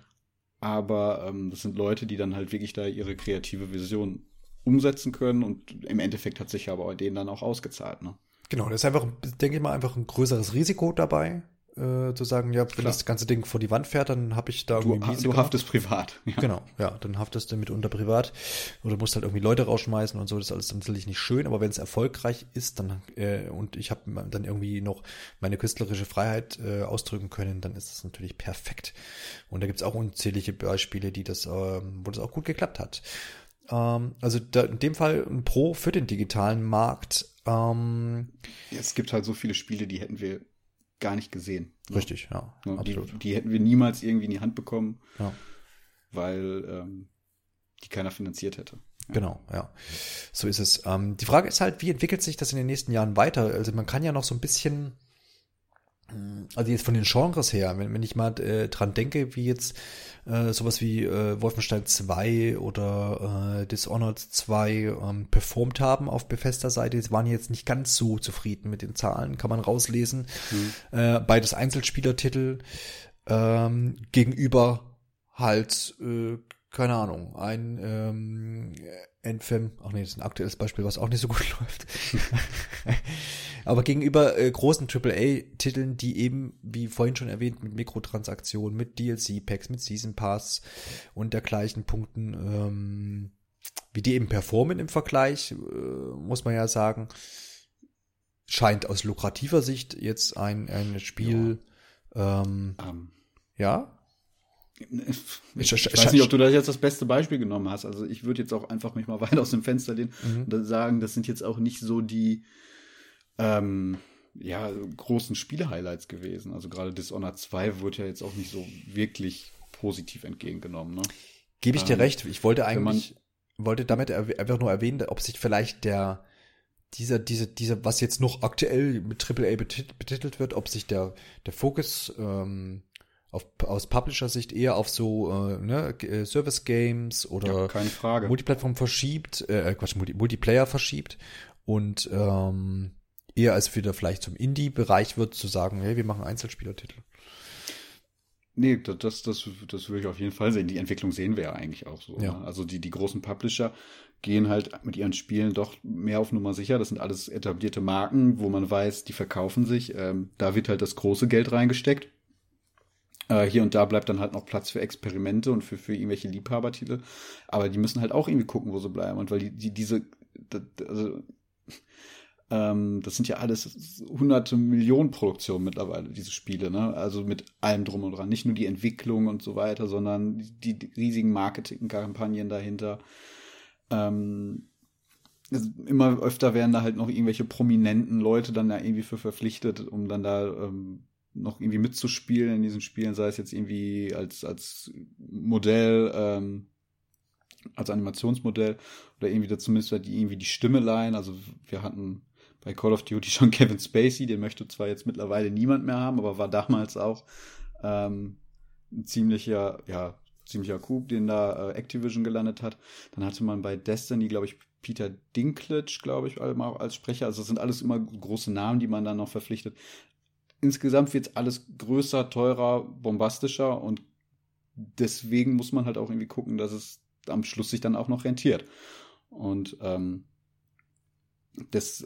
Aber ähm, das sind Leute, die dann halt wirklich da ihre kreative Vision umsetzen können und im Endeffekt hat sich aber denen dann auch ausgezahlt. Ne? Genau, das ist einfach, denke ich mal, einfach ein größeres Risiko dabei, äh, zu sagen, ja, wenn Klar. das ganze Ding vor die Wand fährt, dann habe ich da irgendwie Du, du haftest privat. Ja. Genau, ja, dann haftest du mitunter privat oder musst halt irgendwie Leute rausschmeißen und so, das ist alles natürlich nicht schön, aber wenn es erfolgreich ist, dann äh, und ich habe dann irgendwie noch meine künstlerische Freiheit äh, ausdrücken können, dann ist das natürlich perfekt. Und da gibt's auch unzählige Beispiele, die das, äh, wo das auch gut geklappt hat. Ähm, also da, in dem Fall ein Pro für den digitalen Markt. Ähm, es gibt halt so viele Spiele, die hätten wir gar nicht gesehen. Ne? Richtig, ja. Ne? Die, die, hätten wir niemals irgendwie in die Hand bekommen, ja. weil ähm, die keiner finanziert hätte. Ja. Genau, ja. So ist es. Ähm, die Frage ist halt, wie entwickelt sich das in den nächsten Jahren weiter? Also man kann ja noch so ein bisschen also jetzt von den Genres her, wenn, wenn ich mal äh, dran denke, wie jetzt äh, sowas wie äh, Wolfenstein 2 oder äh, Dishonored 2 ähm, performt haben auf Befester Seite, die waren jetzt nicht ganz so zufrieden mit den Zahlen, kann man rauslesen. Mhm. Äh, beides Einzelspielertitel ähm, gegenüber halt, äh, keine Ahnung, ein ähm, Endfilm, ach nee, das ist ein aktuelles Beispiel, was auch nicht so gut läuft. Aber gegenüber äh, großen AAA-Titeln, die eben, wie vorhin schon erwähnt, mit Mikrotransaktionen, mit DLC-Packs, mit Season Pass und dergleichen Punkten, ähm, wie die eben performen im Vergleich, äh, muss man ja sagen, scheint aus lukrativer Sicht jetzt ein, ein Spiel, ja. Ähm, um. Ähm. ja, ich, ich, weiß nicht, ob du da jetzt das beste Beispiel genommen hast. Also ich würde jetzt auch einfach mich mal weiter aus dem Fenster lehnen mhm. und sagen, das sind jetzt auch nicht so die ähm, ja, großen Spiele-Highlights gewesen. Also gerade Dishonored 2 wurde ja jetzt auch nicht so wirklich positiv entgegengenommen. Ne? Gebe ich dir ähm, recht. Ich wollte eigentlich, wollte damit einfach nur erwähnen, ob sich vielleicht der dieser, diese, dieser, was jetzt noch aktuell mit AAA betitelt wird, ob sich der, der Fokus ähm, auf, aus Publisher-Sicht eher auf so äh, ne, äh, Service-Games oder ja, Multiplattform verschiebt, äh, Quatsch, Multi Multiplayer verschiebt und ähm, eher als wieder vielleicht zum Indie-Bereich wird, zu sagen, hey, wir machen Einzelspielertitel. Nee, das, das, das würde ich auf jeden Fall sehen. Die Entwicklung sehen wir ja eigentlich auch so. Ja. Ne? Also die, die großen Publisher gehen halt mit ihren Spielen doch mehr auf Nummer sicher. Das sind alles etablierte Marken, wo man weiß, die verkaufen sich. Ähm, da wird halt das große Geld reingesteckt. Äh, hier und da bleibt dann halt noch Platz für Experimente und für, für irgendwelche Liebhabertitel. Aber die müssen halt auch irgendwie gucken, wo sie bleiben. Und weil die, die diese, also, ähm, das sind ja alles hunderte Millionen Produktionen mittlerweile, diese Spiele, ne? Also mit allem drum und dran. Nicht nur die Entwicklung und so weiter, sondern die, die riesigen Marketingkampagnen dahinter. Ähm, also immer öfter werden da halt noch irgendwelche prominenten Leute dann da irgendwie für verpflichtet, um dann da ähm, noch irgendwie mitzuspielen in diesen Spielen, sei es jetzt irgendwie als, als Modell, ähm, als Animationsmodell oder irgendwie zumindest die, irgendwie die Stimme leihen. Also wir hatten bei Call of Duty schon Kevin Spacey, den möchte zwar jetzt mittlerweile niemand mehr haben, aber war damals auch ähm, ein ziemlicher, ja, ziemlicher Coup, den da äh, Activision gelandet hat. Dann hatte man bei Destiny, glaube ich, Peter Dinklage, glaube ich, als Sprecher. Also das sind alles immer große Namen, die man dann noch verpflichtet. Insgesamt wird alles größer, teurer, bombastischer und deswegen muss man halt auch irgendwie gucken, dass es am Schluss sich dann auch noch rentiert. Und ähm, das,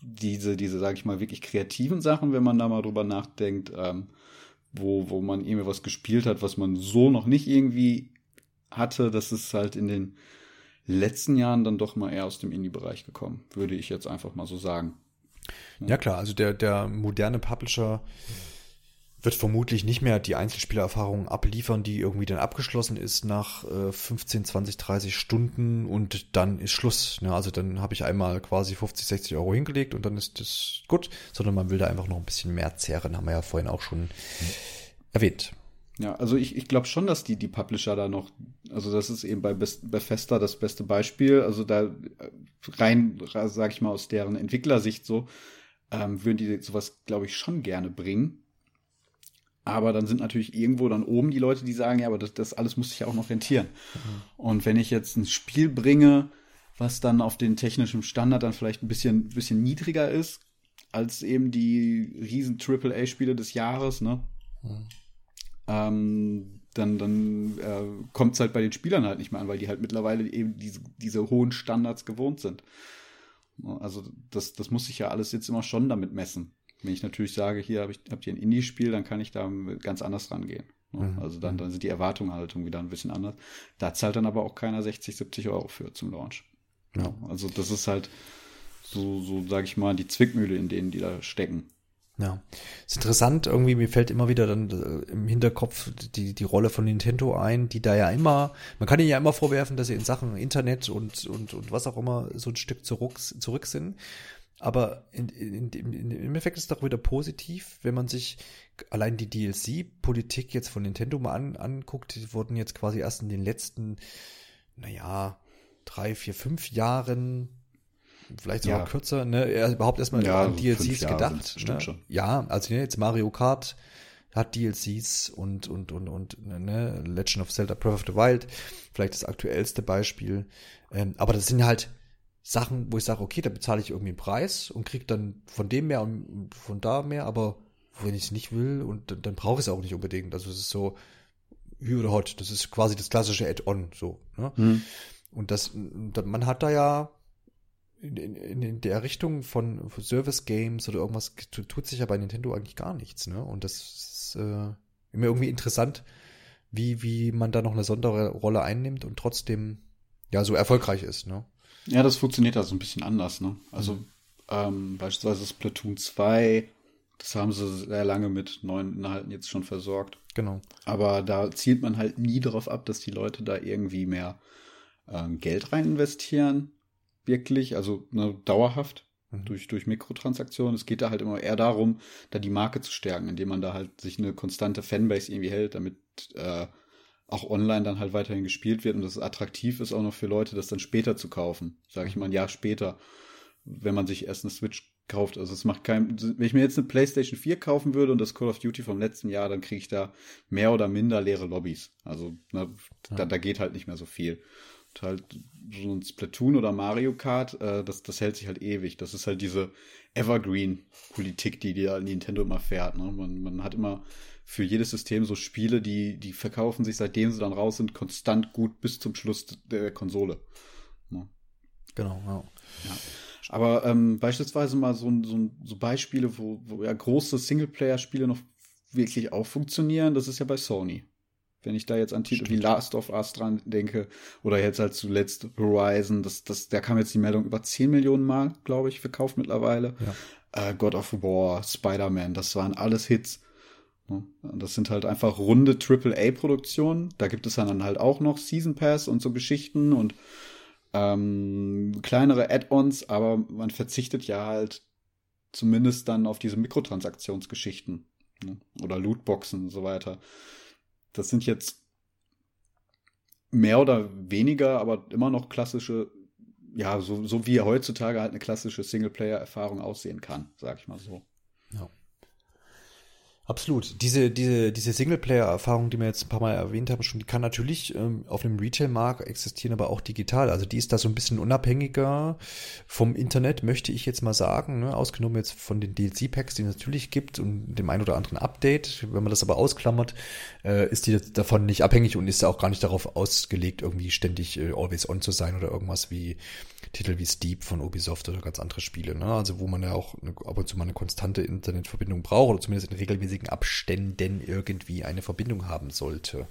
diese, diese, sage ich mal, wirklich kreativen Sachen, wenn man da mal drüber nachdenkt, ähm, wo, wo man irgendwie was gespielt hat, was man so noch nicht irgendwie hatte, das ist halt in den letzten Jahren dann doch mal eher aus dem Indie-Bereich gekommen, würde ich jetzt einfach mal so sagen. Ja, klar, also der, der moderne Publisher wird vermutlich nicht mehr die Einzelspielererfahrung abliefern, die irgendwie dann abgeschlossen ist nach äh, 15, 20, 30 Stunden und dann ist Schluss. Ne? Also dann habe ich einmal quasi 50, 60 Euro hingelegt und dann ist das gut, sondern man will da einfach noch ein bisschen mehr zehren, haben wir ja vorhin auch schon mhm. erwähnt. Ja, also ich, ich glaube schon, dass die, die Publisher da noch, also das ist eben bei Bethesda das beste Beispiel, also da äh, rein, sag ich mal, aus deren Entwicklersicht so, ähm, würden die sowas, glaube ich, schon gerne bringen aber dann sind natürlich irgendwo dann oben die Leute, die sagen, ja, aber das, das alles muss sich ja auch noch rentieren. Mhm. Und wenn ich jetzt ein Spiel bringe, was dann auf den technischen Standard dann vielleicht ein bisschen, bisschen niedriger ist, als eben die riesen AAA-Spiele des Jahres, ne? Mhm. Ähm, dann, dann äh, kommt es halt bei den Spielern halt nicht mehr an, weil die halt mittlerweile eben diese, diese hohen Standards gewohnt sind. Also das, das muss sich ja alles jetzt immer schon damit messen. Wenn ich natürlich sage, hier hab ich, habt ihr ein Indie-Spiel, dann kann ich da ganz anders rangehen. Ne? Mhm. Also dann, dann sind die Erwartungshaltung wieder ein bisschen anders. Da zahlt dann aber auch keiner 60, 70 Euro für zum Launch. Ja. Also das ist halt so, so sage ich mal, die Zwickmühle, in denen die da stecken. Ja, ist interessant, irgendwie mir fällt immer wieder dann äh, im Hinterkopf die, die Rolle von Nintendo ein, die da ja immer, man kann ihnen ja immer vorwerfen, dass sie in Sachen Internet und, und, und was auch immer so ein Stück zurück, zurück sind. Aber in, in, in, im Effekt ist es doch wieder positiv, wenn man sich allein die DLC-Politik jetzt von Nintendo mal an, anguckt. Die wurden jetzt quasi erst in den letzten, naja, drei, vier, fünf Jahren, vielleicht sogar ja. kürzer, ne, überhaupt erstmal ja, an DLCs gedacht. Ne? Ja, also ne, jetzt Mario Kart hat DLCs und, und, und, und, ne, Legend of Zelda Breath of the Wild, vielleicht das aktuellste Beispiel. Ähm, aber das sind halt Sachen, wo ich sage, okay, da bezahle ich irgendwie einen Preis und kriege dann von dem mehr und von da mehr, aber wenn ich es nicht will und dann, dann brauche ich es auch nicht unbedingt. Also es ist so Hü oder Hot, das ist quasi das klassische Add-on so. Ne? Mhm. Und das, man hat da ja in, in, in der Richtung von Service Games oder irgendwas tut sich ja bei Nintendo eigentlich gar nichts. Ne? Und das ist äh, immer irgendwie interessant, wie, wie man da noch eine Sonderrolle einnimmt und trotzdem ja so erfolgreich ist. Ne? Ja, das funktioniert da so ein bisschen anders, ne? Also mhm. ähm, beispielsweise Splatoon 2, das haben sie sehr lange mit neuen Inhalten jetzt schon versorgt. Genau. Aber da zielt man halt nie darauf ab, dass die Leute da irgendwie mehr ähm, Geld rein investieren. Wirklich, also ne, dauerhaft mhm. durch, durch Mikrotransaktionen. Es geht da halt immer eher darum, da die Marke zu stärken, indem man da halt sich eine konstante Fanbase irgendwie hält, damit äh, auch online dann halt weiterhin gespielt wird und das attraktiv ist auch noch für Leute, das dann später zu kaufen. Sage ich mal ein Jahr später, wenn man sich erst eine Switch kauft. Also es macht kein, wenn ich mir jetzt eine PlayStation 4 kaufen würde und das Call of Duty vom letzten Jahr, dann kriege ich da mehr oder minder leere Lobbys. Also na, da, da geht halt nicht mehr so viel. Halt so ein Splatoon oder Mario Kart, äh, das, das hält sich halt ewig. Das ist halt diese Evergreen-Politik, die, die Nintendo immer fährt. Ne? Man, man hat immer für jedes System so Spiele, die, die verkaufen sich, seitdem sie dann raus sind, konstant gut bis zum Schluss der Konsole. Ja. Genau, ja. ja. Aber ähm, beispielsweise mal so, so, so Beispiele, wo, wo ja große Singleplayer-Spiele noch wirklich auch funktionieren, das ist ja bei Sony. Wenn ich da jetzt an Titel wie Last of Us dran denke, oder jetzt halt zuletzt Horizon, das, das, da kam jetzt die Meldung über 10 Millionen Mal, glaube ich, verkauft mittlerweile. Ja. Äh, God of War, Spider-Man, das waren alles Hits. Das sind halt einfach runde AAA-Produktionen. Da gibt es dann halt auch noch Season Pass und so Geschichten und ähm, kleinere Add-ons, aber man verzichtet ja halt zumindest dann auf diese Mikrotransaktionsgeschichten ne? oder Lootboxen und so weiter. Das sind jetzt mehr oder weniger, aber immer noch klassische, ja, so, so wie heutzutage halt eine klassische Singleplayer-Erfahrung aussehen kann, sag ich mal so. Ja. Absolut. Diese, diese, diese Singleplayer-Erfahrung, die wir jetzt ein paar Mal erwähnt haben, schon, die kann natürlich ähm, auf einem Retail-Markt existieren, aber auch digital. Also die ist da so ein bisschen unabhängiger vom Internet, möchte ich jetzt mal sagen. Ne? Ausgenommen jetzt von den DLC-Packs, die es natürlich gibt und dem ein oder anderen Update. Wenn man das aber ausklammert, äh, ist die davon nicht abhängig und ist auch gar nicht darauf ausgelegt, irgendwie ständig äh, always on zu sein oder irgendwas wie Titel wie Steep von Ubisoft oder ganz andere Spiele. Ne? Also wo man ja auch eine, ab und zu mal eine konstante Internetverbindung braucht oder zumindest in regelmäßigen Abständen irgendwie eine Verbindung haben sollte.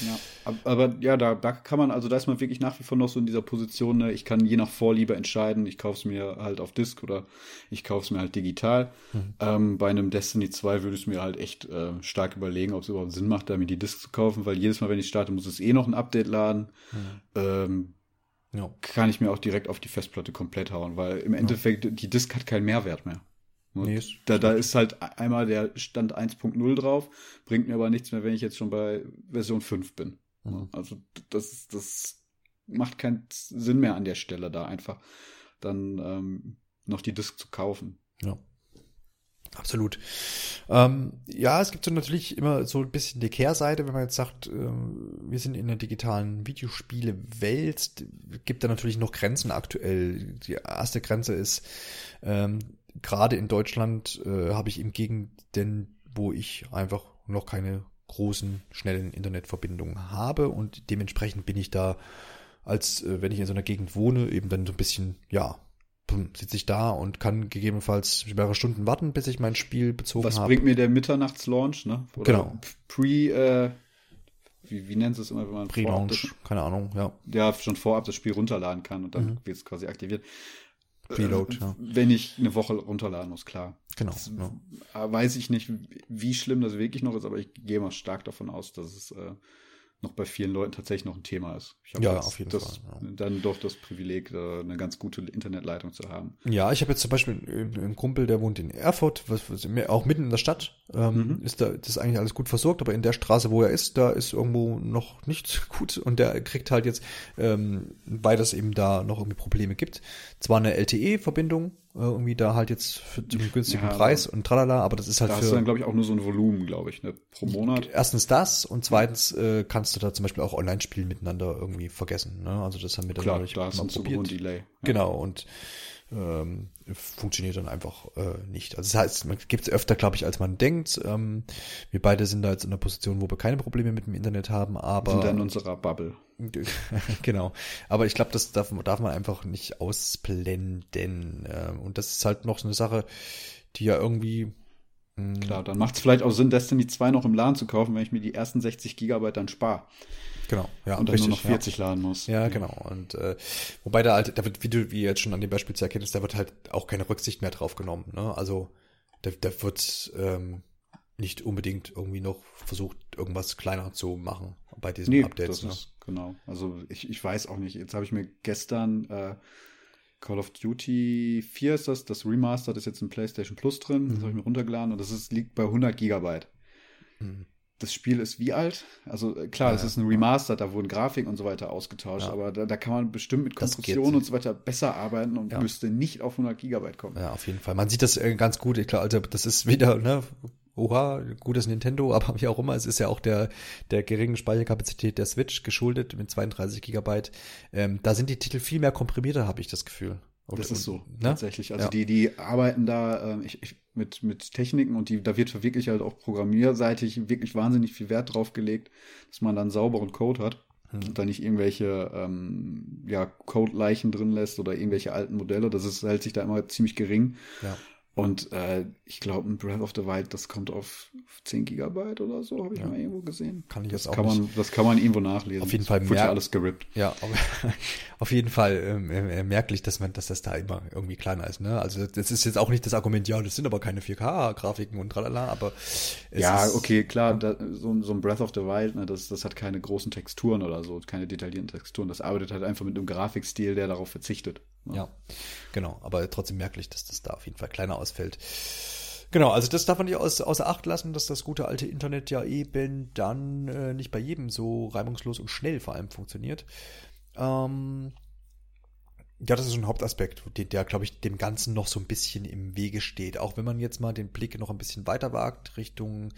Ja, aber ja, da, da kann man, also da ist man wirklich nach wie vor noch so in dieser Position, ne? ich kann je nach Vorliebe entscheiden, ich kaufe es mir halt auf Disk oder ich kaufe es mir halt digital. Mhm. Ähm, bei einem Destiny 2 würde ich mir halt echt äh, stark überlegen, ob es überhaupt Sinn macht, da mir die Disk zu kaufen, weil jedes Mal, wenn ich starte, muss es eh noch ein Update laden. Mhm. Ähm, ja. kann ich mir auch direkt auf die Festplatte komplett hauen, weil im Endeffekt die Disk hat keinen Mehrwert mehr. Nee, da, da ist halt einmal der Stand 1.0 drauf, bringt mir aber nichts mehr, wenn ich jetzt schon bei Version 5 bin. Mhm. Also das, das macht keinen Sinn mehr an der Stelle da einfach dann ähm, noch die Disk zu kaufen. Ja. Absolut. Ähm, ja, es gibt so natürlich immer so ein bisschen die Kehrseite, wenn man jetzt sagt, ähm, wir sind in der digitalen Videospiele-Welt, gibt da natürlich noch Grenzen aktuell. Die erste Grenze ist, ähm, gerade in Deutschland äh, habe ich im Gegenden, wo ich einfach noch keine großen, schnellen Internetverbindungen habe und dementsprechend bin ich da als äh, wenn ich in so einer Gegend wohne, eben dann so ein bisschen, ja, sitze ich da und kann gegebenenfalls mehrere Stunden warten, bis ich mein Spiel bezogen habe. Was bringt mir der Mitternachtslaunch, ne? Oder genau. Pre, äh, wie, wie nennt es immer, wenn man Pre-Launch, keine Ahnung, ja. Ja, schon vorab das Spiel runterladen kann und dann mhm. wird es quasi aktiviert. Preload, äh, ja. Wenn ich eine Woche runterladen muss, klar. Genau. Das, ja. Weiß ich nicht, wie schlimm das wirklich noch ist, aber ich gehe mal stark davon aus, dass es äh, noch bei vielen Leuten tatsächlich noch ein Thema ist. ja, das, auf jeden das, Fall. Ja. Dann doch das Privileg, eine ganz gute Internetleitung zu haben. Ja, ich habe jetzt zum Beispiel einen Kumpel, der wohnt in Erfurt, was, was, auch mitten in der Stadt. Ähm, mhm. Ist da das ist eigentlich alles gut versorgt, aber in der Straße, wo er ist, da ist irgendwo noch nicht gut und der kriegt halt jetzt, ähm, weil das eben da noch irgendwie Probleme gibt, zwar eine LTE-Verbindung, irgendwie da halt jetzt für einen günstigen ja, Preis und tralala, aber das ist halt da für... hast du dann, glaube ich, auch nur so ein Volumen, glaube ich, ne, pro Monat. Erstens das und zweitens äh, kannst du da zum Beispiel auch Online-Spielen miteinander irgendwie vergessen, ne? Also das haben wir dann Klar, da hast mal probiert. Delay. Ja. Genau, und ähm, funktioniert dann einfach äh, nicht. Also das heißt, man gibt es öfter, glaube ich, als man denkt. Ähm, wir beide sind da jetzt in einer Position, wo wir keine Probleme mit dem Internet haben, aber. Sind in unserer Bubble. genau. Aber ich glaube, das darf, darf man einfach nicht ausblenden. Ähm, und das ist halt noch so eine Sache, die ja irgendwie. Hm, Klar, dann macht es vielleicht auch Sinn, Destiny 2 noch im Laden zu kaufen, wenn ich mir die ersten 60 Gigabyte dann spare. Genau, ja. Und dann richtig, nur noch 40 ja. laden muss. Ja, genau. Und äh, wobei da halt, da wird, wie du wie jetzt schon an dem Beispiel zu erkennen ist, da wird halt auch keine Rücksicht mehr drauf genommen. Ne? Also da, da wird ähm, nicht unbedingt irgendwie noch versucht, irgendwas kleiner zu machen bei diesen nee, Updates. Das ne? ist, genau. Also ich, ich weiß auch nicht. Jetzt habe ich mir gestern äh, Call of Duty 4 ist das, das Remastered ist jetzt in PlayStation Plus drin. Mhm. Das habe ich mir runtergeladen und das ist, liegt bei 100 Gigabyte. Mhm das Spiel ist wie alt? Also äh, klar, ja, ist ein Remaster, da wurden Grafiken und so weiter ausgetauscht, ja. aber da, da, kann man bestimmt mit Kompression und so weiter besser arbeiten und ja. müsste nicht auf 100 Gigabyte kommen. Ja, auf jeden Fall. Man sieht das äh, ganz gut. Glaube, also das ist wieder, ne, oha, gutes Nintendo, aber wie auch immer, es ist ja auch der, der geringen Speicherkapazität der Switch geschuldet mit 32 Gigabyte. Ähm, da sind die Titel viel mehr komprimierter, habe ich das Gefühl. Und, das ist so, ne? tatsächlich. Also ja. die, die arbeiten da äh, ich, ich, mit, mit Techniken und die, da wird wirklich halt auch programmierseitig wirklich wahnsinnig viel Wert drauf gelegt, dass man dann sauberen Code hat hm. und da nicht irgendwelche ähm, ja, Code-Leichen drin lässt oder irgendwelche alten Modelle. Das ist, hält sich da immer ziemlich gering. Ja. Und äh, ich glaube, ein Breath of the Wild, das kommt auf 10 Gigabyte oder so, habe ich ja. mal irgendwo gesehen. Kann ich jetzt auch kann nicht. Man, das kann man irgendwo nachlesen. Auf jeden Fall Wird ja alles gerippt. Ja, auf, auf jeden Fall ähm, äh, merklich, dass man, dass das da immer irgendwie kleiner ist. Ne? Also das ist jetzt auch nicht das Argument, ja, das sind aber keine 4K-Grafiken und tralala, aber Ja, ist, okay, klar, da, so, so ein Breath of the Wild, ne, das, das hat keine großen Texturen oder so, keine detaillierten Texturen. Das arbeitet halt einfach mit einem Grafikstil, der darauf verzichtet. Ne? Ja, genau, aber trotzdem merklich, dass das da auf jeden Fall kleiner ausfällt. Genau, also das darf man nicht aus, außer Acht lassen, dass das gute alte Internet ja eben dann äh, nicht bei jedem so reibungslos und schnell vor allem funktioniert. Ähm, ja, das ist ein Hauptaspekt, der, der glaube ich, dem Ganzen noch so ein bisschen im Wege steht. Auch wenn man jetzt mal den Blick noch ein bisschen weiter wagt Richtung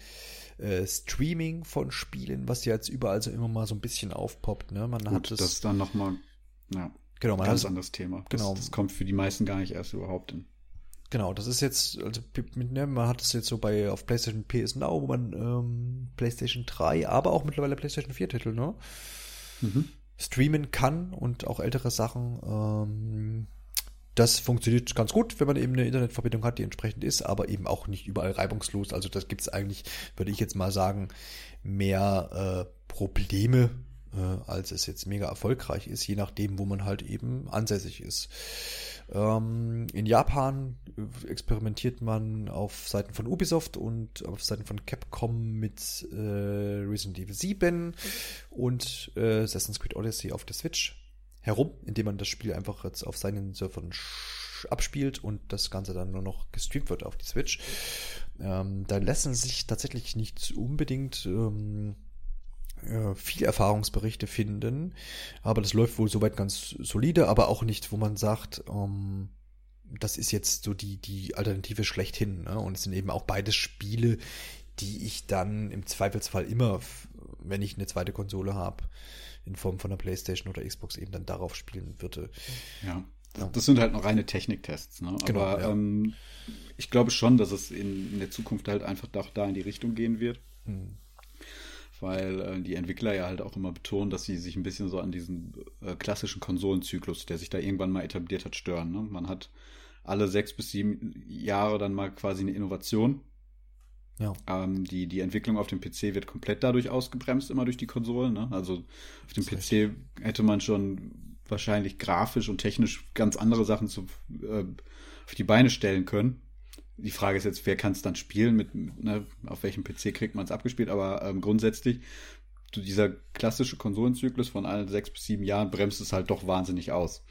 äh, Streaming von Spielen, was ja jetzt überall so immer mal so ein bisschen aufpoppt. Ne? Man Gut, hat das, das dann nochmal, ja, genau, man ganz hat, anderes Thema. genau. Das, kommt für die meisten gar nicht erst überhaupt in. Genau, das ist jetzt, also ne, man hat es jetzt so bei auf PlayStation PS Now, wo man ähm, PlayStation 3, aber auch mittlerweile PlayStation 4 Titel, ne? Mhm. streamen kann und auch ältere Sachen. Ähm, das funktioniert ganz gut, wenn man eben eine Internetverbindung hat, die entsprechend ist, aber eben auch nicht überall reibungslos. Also das gibt es eigentlich, würde ich jetzt mal sagen, mehr äh, Probleme, als es jetzt mega erfolgreich ist, je nachdem, wo man halt eben ansässig ist. Ähm, in Japan äh, experimentiert man auf Seiten von Ubisoft und auf Seiten von Capcom mit äh, Resident Evil 7 und äh, Assassin's Creed Odyssey auf der Switch herum, indem man das Spiel einfach jetzt auf seinen Surfern abspielt und das Ganze dann nur noch gestreamt wird auf die Switch. Ähm, da lassen sich tatsächlich nicht unbedingt ähm, äh, viel Erfahrungsberichte finden, aber das läuft wohl soweit ganz solide, aber auch nicht, wo man sagt, ähm, das ist jetzt so die, die Alternative schlechthin. Ne? Und es sind eben auch beides Spiele, die ich dann im Zweifelsfall immer, wenn ich eine zweite Konsole habe, in Form von einer Playstation oder Xbox eben dann darauf spielen würde. Ja. Ja. Das sind halt noch reine Techniktests, ne? Genau, Aber ja. ähm, ich glaube schon, dass es in, in der Zukunft halt einfach doch da in die Richtung gehen wird. Hm. Weil äh, die Entwickler ja halt auch immer betonen, dass sie sich ein bisschen so an diesen äh, klassischen Konsolenzyklus, der sich da irgendwann mal etabliert hat, stören. Ne? Man hat alle sechs bis sieben Jahre dann mal quasi eine Innovation. Ja. Ähm, die, die Entwicklung auf dem PC wird komplett dadurch ausgebremst, immer durch die Konsolen. Ne? Also auf dem PC hätte man schon wahrscheinlich grafisch und technisch ganz andere Sachen zu, äh, auf die Beine stellen können. Die Frage ist jetzt, wer kann es dann spielen, mit, ne, auf welchem PC kriegt man es abgespielt, aber ähm, grundsätzlich, so dieser klassische Konsolenzyklus von allen sechs bis sieben Jahren bremst es halt doch wahnsinnig aus.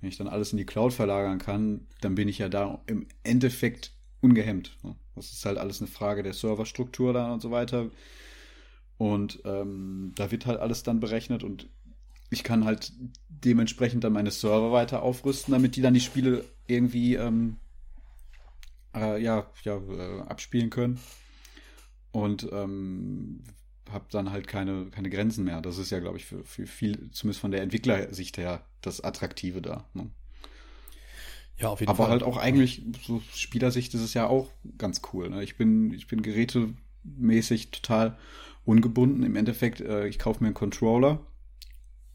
Wenn ich dann alles in die Cloud verlagern kann, dann bin ich ja da im Endeffekt ungehemmt. Ne? Das ist halt alles eine Frage der Serverstruktur dann und so weiter. Und ähm, da wird halt alles dann berechnet und ich kann halt dementsprechend dann meine Server weiter aufrüsten, damit die dann die Spiele irgendwie ähm, äh, ja, ja, äh, abspielen können. Und ähm, habe dann halt keine, keine Grenzen mehr. Das ist ja, glaube ich, für, für viel, zumindest von der Entwicklersicht her, das Attraktive da. Ne? Ja, auf jeden Aber Fall. halt auch eigentlich, so Spielersicht ist es ja auch ganz cool. Ne? Ich bin, ich bin gerätemäßig total ungebunden. Im Endeffekt, äh, ich kaufe mir einen Controller,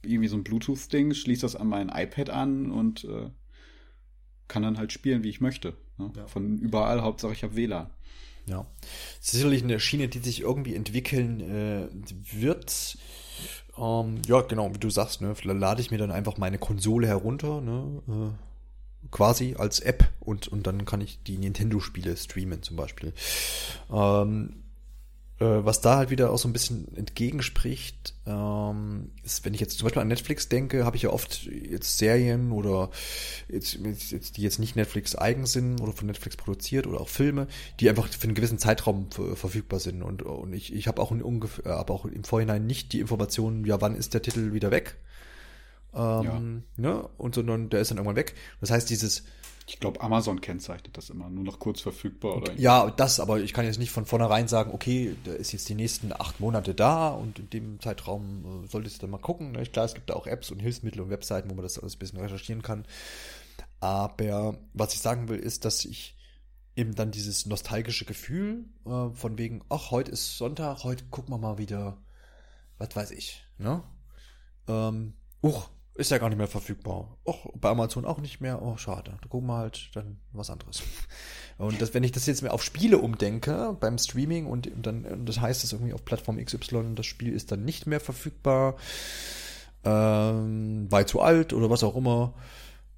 irgendwie so ein Bluetooth-Ding, schließe das an mein iPad an und äh, kann dann halt spielen, wie ich möchte. Ne? Ja. Von überall, Hauptsache ich habe WLAN. Ja. Sicherlich eine Schiene, die sich irgendwie entwickeln äh, wird. Ähm, ja, genau, wie du sagst, ne, lade ich mir dann einfach meine Konsole herunter, ne, äh, quasi als App und, und dann kann ich die Nintendo-Spiele streamen zum Beispiel. Ähm, äh, was da halt wieder auch so ein bisschen entgegenspricht, ähm, ist, wenn ich jetzt zum Beispiel an Netflix denke, habe ich ja oft jetzt Serien oder jetzt, jetzt, die jetzt nicht Netflix eigen sind oder von Netflix produziert oder auch Filme, die einfach für einen gewissen Zeitraum ver- verfügbar sind. Und, und ich, ich habe auch, ungefähr, äh, aber auch im Vorhinein nicht die Informationen, ja, wann ist der Titel wieder weg? Ähm, ne? Und sondern der ist dann irgendwann weg. Das heißt, dieses, Ich glaube, Amazon kennzeichnet das immer, nur noch kurz verfügbar oder Ja, das, aber ich kann jetzt nicht von vornherein sagen, okay, der ist jetzt die nächsten acht Monate da und in dem Zeitraum äh, solltest du dann mal gucken. Ne? Klar, es gibt da auch Apps und Hilfsmittel und Webseiten, wo man das alles ein bisschen recherchieren kann. Aber was ich sagen will, ist, dass ich eben dann dieses nostalgische Gefühl äh, von wegen, ach, heute ist Sonntag, heute gucken wir mal wieder, was weiß ich, ne? Ähm, uch, ist ja gar nicht mehr verfügbar. Och, bei Amazon auch nicht mehr. Oh, schade. Da gucken wir halt dann was anderes. Und das, wenn ich das jetzt mehr auf Spiele umdenke, beim Streaming und, und dann, und das heißt es irgendwie auf Plattform XY, das Spiel ist dann nicht mehr verfügbar, ähm, war zu alt oder was auch immer,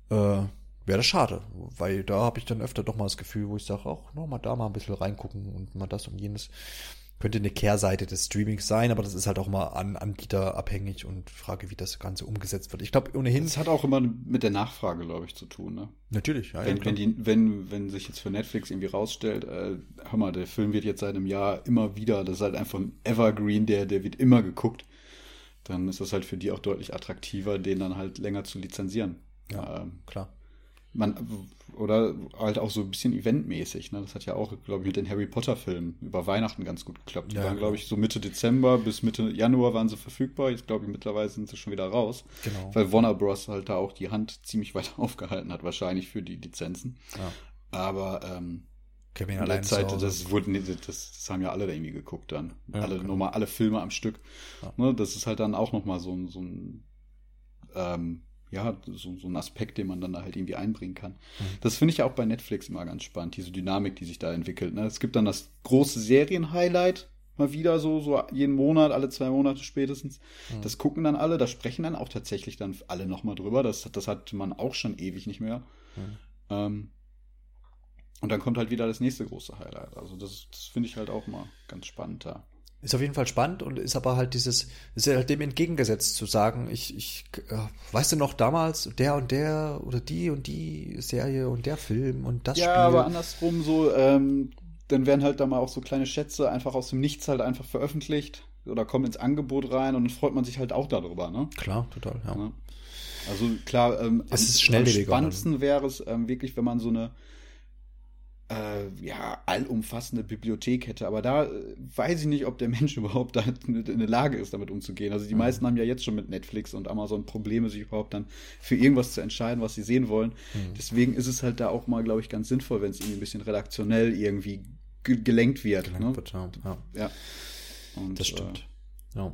äh, wäre das schade. Weil da habe ich dann öfter doch mal das Gefühl, wo ich sage, auch noch mal da mal ein bisschen reingucken und mal das und jenes. Könnte eine Kehrseite des Streamings sein, aber das ist halt auch mal an Anbieter abhängig und Frage, wie das Ganze umgesetzt wird. Ich glaube ohnehin. Das hat auch immer mit der Nachfrage, glaube ich, zu tun. Ne? Natürlich, ja. Wenn, ja, wenn, die, wenn, wenn sich jetzt für Netflix irgendwie rausstellt, äh, hör mal, der Film wird jetzt seit einem Jahr immer wieder, das ist halt einfach ein Evergreen, der, der wird immer geguckt, dann ist das halt für die auch deutlich attraktiver, den dann halt länger zu lizenzieren. Ja, ähm, klar man, oder halt auch so ein bisschen eventmäßig. Ne? Das hat ja auch, glaube ich, mit den Harry Potter-Filmen über Weihnachten ganz gut geklappt. Die ja, waren, glaube ich, so Mitte Dezember bis Mitte Januar waren sie verfügbar. Jetzt glaube ich, mittlerweile sind sie schon wieder raus. Genau. Weil Warner Bros. halt da auch die Hand ziemlich weit aufgehalten hat, wahrscheinlich für die Lizenzen. Ja. Aber ähm, Kevin in der Zeit, das, wurde, das, das haben ja alle da irgendwie geguckt dann. Ja, alle, genau. nochmal alle Filme am Stück. Ne? Das ist halt dann auch nochmal so, so ein ähm, ja, so, so ein Aspekt, den man dann da halt irgendwie einbringen kann. Mhm. Das finde ich ja auch bei Netflix immer ganz spannend, diese Dynamik, die sich da entwickelt. Ne? Es gibt dann das große Serien-Highlight, mal wieder so, so jeden Monat, alle zwei Monate spätestens. Mhm. Das gucken dann alle, da sprechen dann auch tatsächlich dann alle nochmal drüber. Das, das hat man auch schon ewig nicht mehr. Mhm. Ähm, und dann kommt halt wieder das nächste große Highlight. Also das, das finde ich halt auch mal ganz spannend da. Ist auf jeden Fall spannend und ist aber halt dieses, ist ja halt dem entgegengesetzt zu sagen, ich, ich, äh, weißt du noch damals, der und der oder die und die Serie und der Film und das ja, Spiel. Ja, aber andersrum so, ähm, dann werden halt da mal auch so kleine Schätze einfach aus dem Nichts halt einfach veröffentlicht oder kommen ins Angebot rein und dann freut man sich halt auch darüber, ne? Klar, total, ja. ja. Also klar, ähm, es ist schnell am spannendsten wäre es ähm, wirklich, wenn man so eine äh, ja, allumfassende Bibliothek hätte. Aber da äh, weiß ich nicht, ob der Mensch überhaupt da in der Lage ist, damit umzugehen. Also die mhm. meisten haben ja jetzt schon mit Netflix und Amazon Probleme, sich überhaupt dann für irgendwas zu entscheiden, was sie sehen wollen. Mhm. Deswegen ist es halt da auch mal, glaube ich, ganz sinnvoll, wenn es irgendwie ein bisschen redaktionell irgendwie ge gelenkt wird. Gelenkt ne? wird ja. ja. ja. Und, das stimmt. Äh, ja.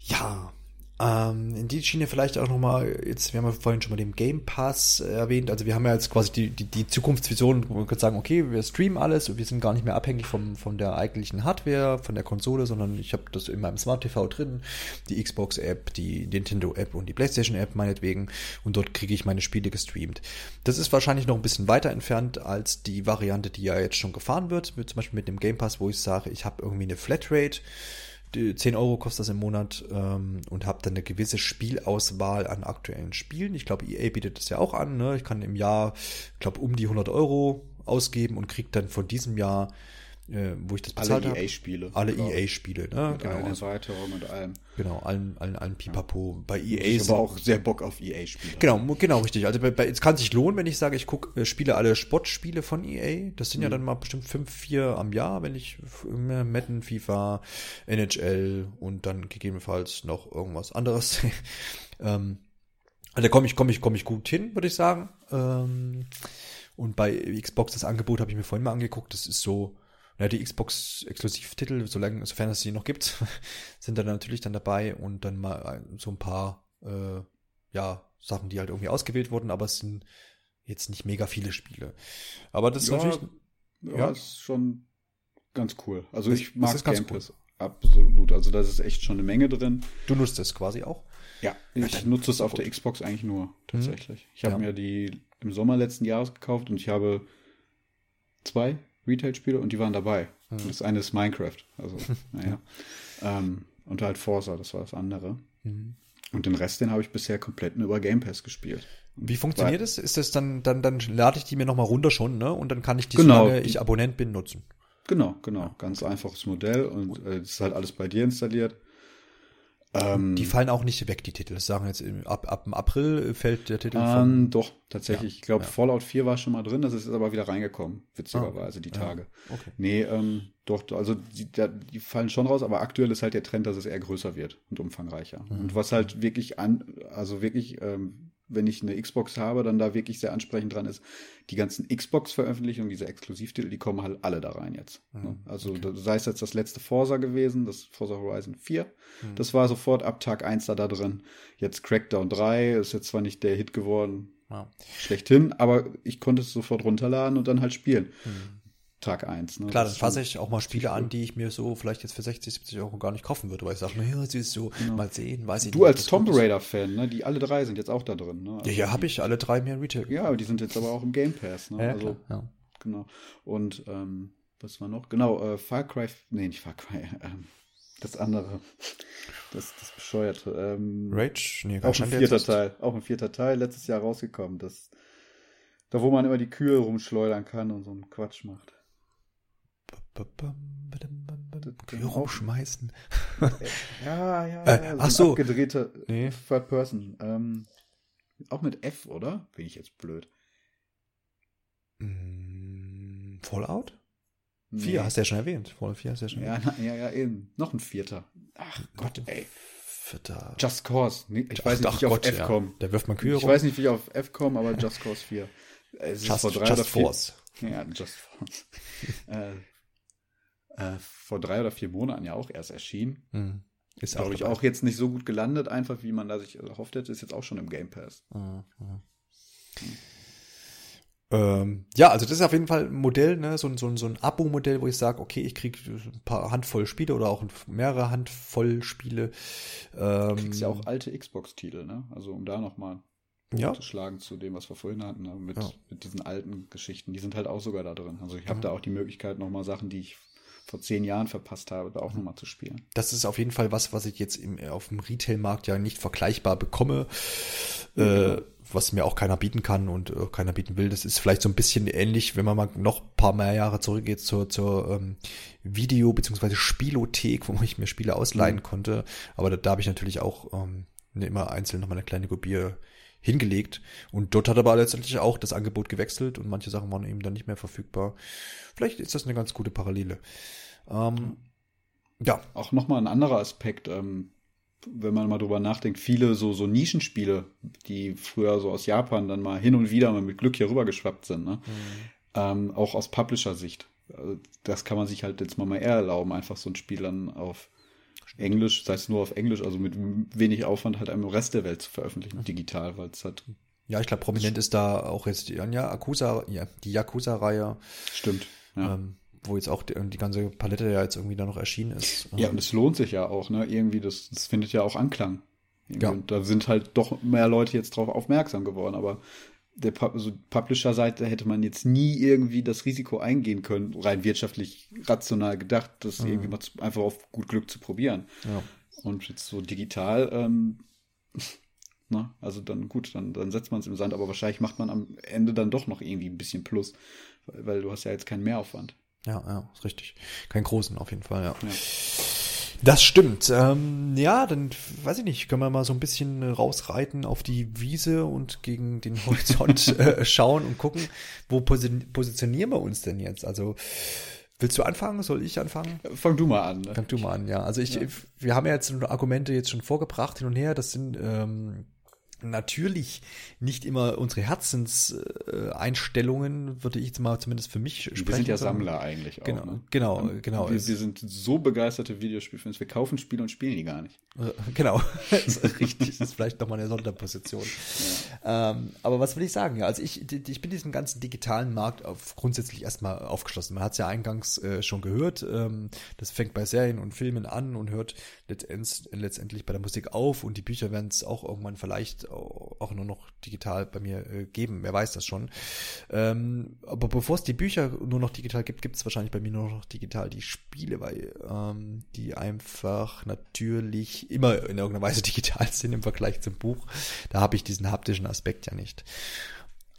ja. ja. Ähm, in die Schiene vielleicht auch nochmal, jetzt, wir haben ja vorhin schon mal den Game Pass erwähnt, also wir haben ja jetzt quasi die, die, die Zukunftsvision, wo wir können sagen, okay, wir streamen alles und wir sind gar nicht mehr abhängig vom, von der eigentlichen Hardware, von der Konsole, sondern ich habe das in meinem Smart TV drin, die Xbox-App, die Nintendo-App und die PlayStation-App meinetwegen. Und dort kriege ich meine Spiele gestreamt. Das ist wahrscheinlich noch ein bisschen weiter entfernt als die Variante, die ja jetzt schon gefahren wird, mit, zum Beispiel mit dem Game Pass, wo ich sage, ich habe irgendwie eine Flatrate, 10 Euro kostet das im Monat ähm, und habe dann eine gewisse Spielauswahl an aktuellen Spielen. Ich glaube, EA bietet das ja auch an. Ne? Ich kann im Jahr, ich glaube, um die 100 Euro ausgeben und kriege dann von diesem Jahr äh, wo ich das bezahlt habe. Alle EA-Spiele. Alle EA-Spiele, ne? Mit genau. Also, Erweiterung und allem. Genau, allen, allen, allen Pipapo. Bei EA ich ist aber auch sehr Bock auf EA-Spiele. Genau, genau, richtig. Also bei, bei, es kann sich lohnen, wenn ich sage, ich gucke, äh, spiele alle Sportspiele von EA. Das sind mhm. ja dann mal bestimmt fünf, vier am Jahr, wenn ich Madden, FIFA, NHL und dann gegebenenfalls noch irgendwas anderes. ähm, also da komme ich, komme ich, komme ich gut hin, würde ich sagen. Ähm, und bei Xbox das Angebot habe ich mir vorhin mal angeguckt. Das ist so ja, die Xbox-Exklusivtitel, solange, sofern es sie noch gibt, sind dann natürlich dann dabei und dann mal so ein paar, äh, ja, Sachen, die halt irgendwie ausgewählt wurden, aber es sind jetzt nicht mega viele Spiele. Aber das ja, ist natürlich, ja, ja, ist schon ganz cool. Also das, ich mag Game Pass cool. absolut. Also da ist echt schon eine Menge drin. Du nutzt es quasi auch? Ja, ich ja, nutze es auf gut. der Xbox eigentlich nur, tatsächlich. Mhm. Ich habe mir die im Sommer letzten Jahres gekauft und ich habe zwei Retail-Spiele und die waren dabei. Mhm. Das eine ist Minecraft. Also, naja. ähm, und halt Forza, das war das andere. Mhm. Und den Rest, den habe ich bisher komplett nur über Game Pass gespielt. Wie funktioniert es? Ist das dann, dann, dann lade ich die mir nochmal runter schon, ne? Und dann kann ich die, genau, solange ich Abonnent bin, nutzen. Genau, genau. Ganz einfaches Modell und äh, ist halt alles bei dir installiert. Ähm, die fallen auch nicht weg, die Titel. Das sagen jetzt ab, ab dem April fällt der Titel ähm, von. Doch, tatsächlich. Ja, ich glaube, ja. Fallout 4 war schon mal drin, das ist aber wieder reingekommen, witzigerweise, ah, die Tage. Ja, okay. Nee, ähm, doch, also die, die, fallen schon raus, aber aktuell ist halt der Trend, dass es eher größer wird und umfangreicher. Mhm. Und was halt wirklich an, also wirklich ähm, wenn ich eine Xbox habe, dann da wirklich sehr ansprechend dran ist. Die ganzen Xbox-Veröffentlichungen, diese Exklusivtitel, die kommen halt alle da rein jetzt. Mhm. Ne? Also okay. sei es jetzt das letzte Forza gewesen, das Forza Horizon 4. Mhm. Das war sofort ab Tag 1 da, da drin. Jetzt Crackdown 3 ist jetzt zwar nicht der Hit geworden, ja. schlechthin, aber ich konnte es sofort runterladen und dann halt spielen. Mhm. Tag 1. Ne? Klar, dann fasse ich auch mal Spiele an, die ich mir so vielleicht jetzt für 60, 70 Euro gar nicht kaufen würde, weil ich sage, naja, sie ist so, genau. mal sehen, weiß ich du nicht. Du als Tomb Raider-Fan, ne? die alle drei sind jetzt auch da drin. Ne? Also ja, ja, habe ich alle drei mehr Retail. Ja, aber die sind jetzt aber auch im Game Pass. Ne? Ja, also, ja. Genau. Und ähm, was war noch? Genau, äh, Far Cry, nee, nicht Far Cry, ähm, das andere, das, das bescheuerte. Ähm, Rage? Nee, auch ein vierter Teil, auch ein vierter Teil, letztes Jahr rausgekommen. Das, da wo man immer die Kühe rumschleudern kann und so einen Quatsch macht. Kühe rumschmeißen. ja, ja, äh, ja. ach so. Abgedrehte nee. Third Person. Ähm, auch mit F, oder? Bin ich jetzt blöd. Mm, Fallout? Nee. Vier hast du ja schon erwähnt. Fallout 4 hast du ja schon ja, erwähnt. Na, ja, ja, eben. Noch ein vierter. Ach Gott, ey. Vierter. Just Cause. Ich ach, weiß nicht, wie ich Gott, auf F ja. komme. Da wirft man Kühe Ich rum. weiß nicht, wie ich auf F komme, aber Just Cause 4. Es just, vor drei just oder vier, Force. Ja, Just Force. äh, äh, vor drei oder vier Monaten ja auch erst erschienen. Mhm. Ist, glaube ich, auch jetzt nicht so gut gelandet, einfach wie man da sich erhofft hätte, ist jetzt auch schon im Game Pass. Mhm. Mhm. Ähm, ja, also das ist auf jeden Fall ein Modell, ne? so, so, so ein Abo-Modell, wo ich sage, okay, ich kriege ein paar Handvoll Spiele oder auch mehrere Handvoll Spiele. Ähm, du kriegst ja auch alte Xbox-Titel, ne? Also um da nochmal ja. zu schlagen zu dem, was wir vorhin hatten, ne? mit, ja. mit diesen alten Geschichten. Die sind halt auch sogar da drin. Also ich habe mhm. da auch die Möglichkeit, nochmal Sachen, die ich vor zehn Jahren verpasst habe, da auch mhm. nochmal zu spielen. Das ist auf jeden Fall was, was ich jetzt im, auf dem Retail-Markt ja nicht vergleichbar bekomme. Mhm. Äh, was mir auch keiner bieten kann und äh, keiner bieten will. Das ist vielleicht so ein bisschen ähnlich, wenn man mal noch ein paar mehr Jahre zurückgeht zur, zur ähm, Video- bzw. Spielothek, wo ich mir Spiele ausleihen mhm. konnte. Aber da, da habe ich natürlich auch ähm, immer einzeln nochmal eine kleine Kopie hingelegt. Und dort hat aber letztendlich auch das Angebot gewechselt und manche Sachen waren eben dann nicht mehr verfügbar. Vielleicht ist das eine ganz gute Parallele. Ähm, ja. Auch nochmal ein anderer Aspekt. Ähm, wenn man mal drüber nachdenkt, viele so, so Nischenspiele, die früher so aus Japan dann mal hin und wieder mal mit Glück hier rüber geschwappt sind, ne? Mhm. Ähm, auch aus Publisher-Sicht. Also das kann man sich halt jetzt mal, mal eher erlauben, einfach so ein Spiel dann auf Englisch, sei es nur auf Englisch, also mit wenig Aufwand halt im Rest der Welt zu veröffentlichen, mhm. digital, weil es halt. Ja, ich glaube, prominent ist da auch jetzt die, ja, Akusa, ja, die Yakuza-Reihe. Stimmt. Ja. Ähm, wo jetzt auch die, die, ganze Palette ja jetzt irgendwie da noch erschienen ist. Ja, und es lohnt sich ja auch, ne? Irgendwie, das, das findet ja auch Anklang. Irgendwie. Ja. Und da sind halt doch mehr Leute jetzt drauf aufmerksam geworden, aber der also Publisher-Seite hätte man jetzt nie irgendwie das Risiko eingehen können, rein wirtschaftlich rational gedacht, das mhm. irgendwie mal zu, einfach auf gut Glück zu probieren. Ja. Und jetzt so digital, ähm, na, also dann gut, dann, dann setzt man es im Sand, aber wahrscheinlich macht man am Ende dann doch noch irgendwie ein bisschen Plus, weil, weil du hast ja jetzt keinen Mehraufwand. Ja, ja, ist richtig. Keinen großen auf jeden Fall, ja. ja. Das stimmt. Ähm, ja, dann weiß ich nicht, können wir mal so ein bisschen rausreiten auf die Wiese und gegen den Horizont äh, schauen und gucken, wo positionieren wir uns denn jetzt? Also Willst du anfangen? Soll ich anfangen? Fang du mal an. Ne? Fang du mal an, ja. Also ich, ja. wir haben ja jetzt Argumente jetzt schon vorgebracht hin und her. Das sind ähm, natürlich nicht immer unsere Herzenseinstellungen, würde ich jetzt mal zumindest für mich sprechen. Wir sind ja Sammler eigentlich auch. Genau, ne? genau, genau. Wir, wir, sind so begeisterte Videospielfans, wir kaufen Spiele und spielen die gar nicht. Äh, genau, das ist richtig. Das ist vielleicht nochmal eine Sonderposition. Ja. Ähm, aber was will ich sagen? Ja, also ich, ich bin diesem ganzen digitalen Markt auf, grundsätzlich erstmal aufgeschlossen. Man hat es ja eingangs äh, schon gehört. Ähm, das fängt bei Serien und Filmen an und hört letztendlich, letztendlich bei der Musik auf und die Bücher werden es auch irgendwann vielleicht auch nur noch digital bei mir äh, geben. Wer weiß das schon. Ähm, aber bevor es die Bücher nur noch digital gibt, gibt es wahrscheinlich bei mir nur noch digital die Spiele, weil ähm, die einfach natürlich immer in irgendeiner Weise digital sind im Vergleich zum Buch. Da habe ich diesen haptischen Aspekt ja nicht.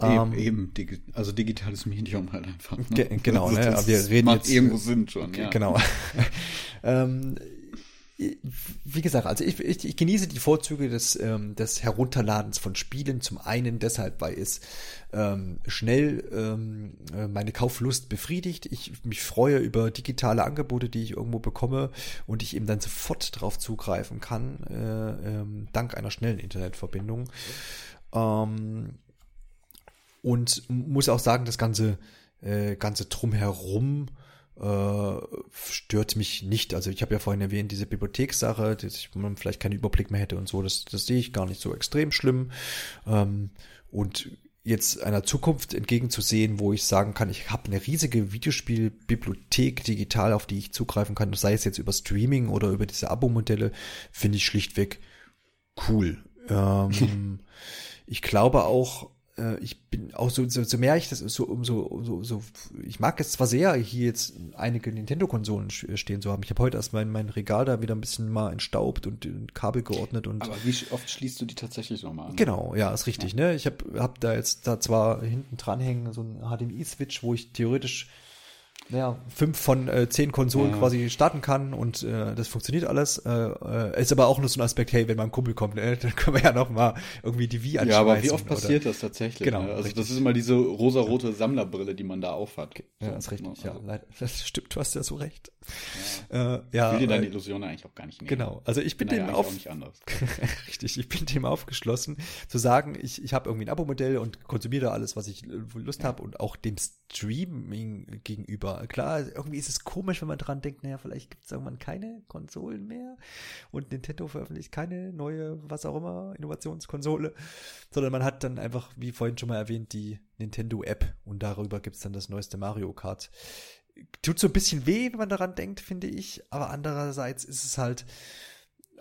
Eben, ähm, eben, also digitales Medium halt einfach. Ne? Genau, also ne? Aber wir reden macht jetzt irgendwo Sinn schon. Ja. Genau. ähm, wie gesagt, also ich, ich, ich genieße die Vorzüge des, ähm, des Herunterladens von Spielen. Zum einen deshalb, weil es ähm, schnell ähm, äh, meine Kauflust befriedigt. Ich mich freue über digitale Angebote, die ich irgendwo bekomme und ich eben dann sofort darauf zugreifen kann, äh, ähm, dank einer schnellen Internetverbindung. Ähm, und muss auch sagen, das ganze, äh, ganze drumherum äh, stört mich nicht. Also ich habe ja vorhin erwähnt, diese Bibliothekssache, dass man vielleicht keinen Überblick mehr hätte und so, das, das sehe ich gar nicht so extrem schlimm. Ähm, und jetzt einer Zukunft entgegenzusehen, wo ich sagen kann, ich habe eine riesige Videospielbibliothek digital, auf die ich zugreifen kann, sei es jetzt über Streaming oder über diese Abo-Modelle, finde ich schlichtweg cool. Ähm, ich glaube auch, ich bin auch so, so, so mehr ich das so, umso, so, so, ich mag es zwar sehr, hier jetzt einige Nintendo-Konsolen stehen zu haben. Ich habe heute erst mein, mein Regal da wieder ein bisschen mal entstaubt und, und Kabel geordnet und. Aber wie oft schließt du die tatsächlich nochmal an? Genau, ja, ist richtig, ja. ne? Ich habe hab da jetzt da zwar hinten dran hängen so ein HDMI-Switch, wo ich theoretisch ja, fünf von äh, zehn Konsolen ja. quasi starten kann und äh, das funktioniert alles. Äh, äh, ist aber auch nur so ein Aspekt, hey, wenn mal ein Kumpel kommt, äh, dann können wir ja noch mal irgendwie die Wii anschmeißen. Ja, aber wie oft passiert oder? das tatsächlich? Genau. Ne? Also richtig. das ist immer diese rosarote Sammlerbrille, die man da aufhat. Ja, so, ist richtig, also. ja. Leider, das stimmt, du hast ja so recht. Ja. Äh, ja, ich will dir deine Illusion eigentlich auch gar nicht nehmen. Genau, also ich bin, bin dem auf... richtig, ich bin dem aufgeschlossen, zu sagen, ich, ich habe irgendwie ein Abo-Modell und konsumiere alles, was ich äh, Lust ja. habe und auch dem Streaming gegenüber. Klar, irgendwie ist es komisch, wenn man dran denkt, naja, vielleicht gibt es irgendwann keine Konsolen mehr und Nintendo veröffentlicht keine neue, was auch immer, Innovationskonsole, sondern man hat dann einfach, wie vorhin schon mal erwähnt, die Nintendo-App und darüber gibt es dann das neueste Mario Kart. Tut so ein bisschen weh, wenn man daran denkt, finde ich, aber andererseits ist es halt,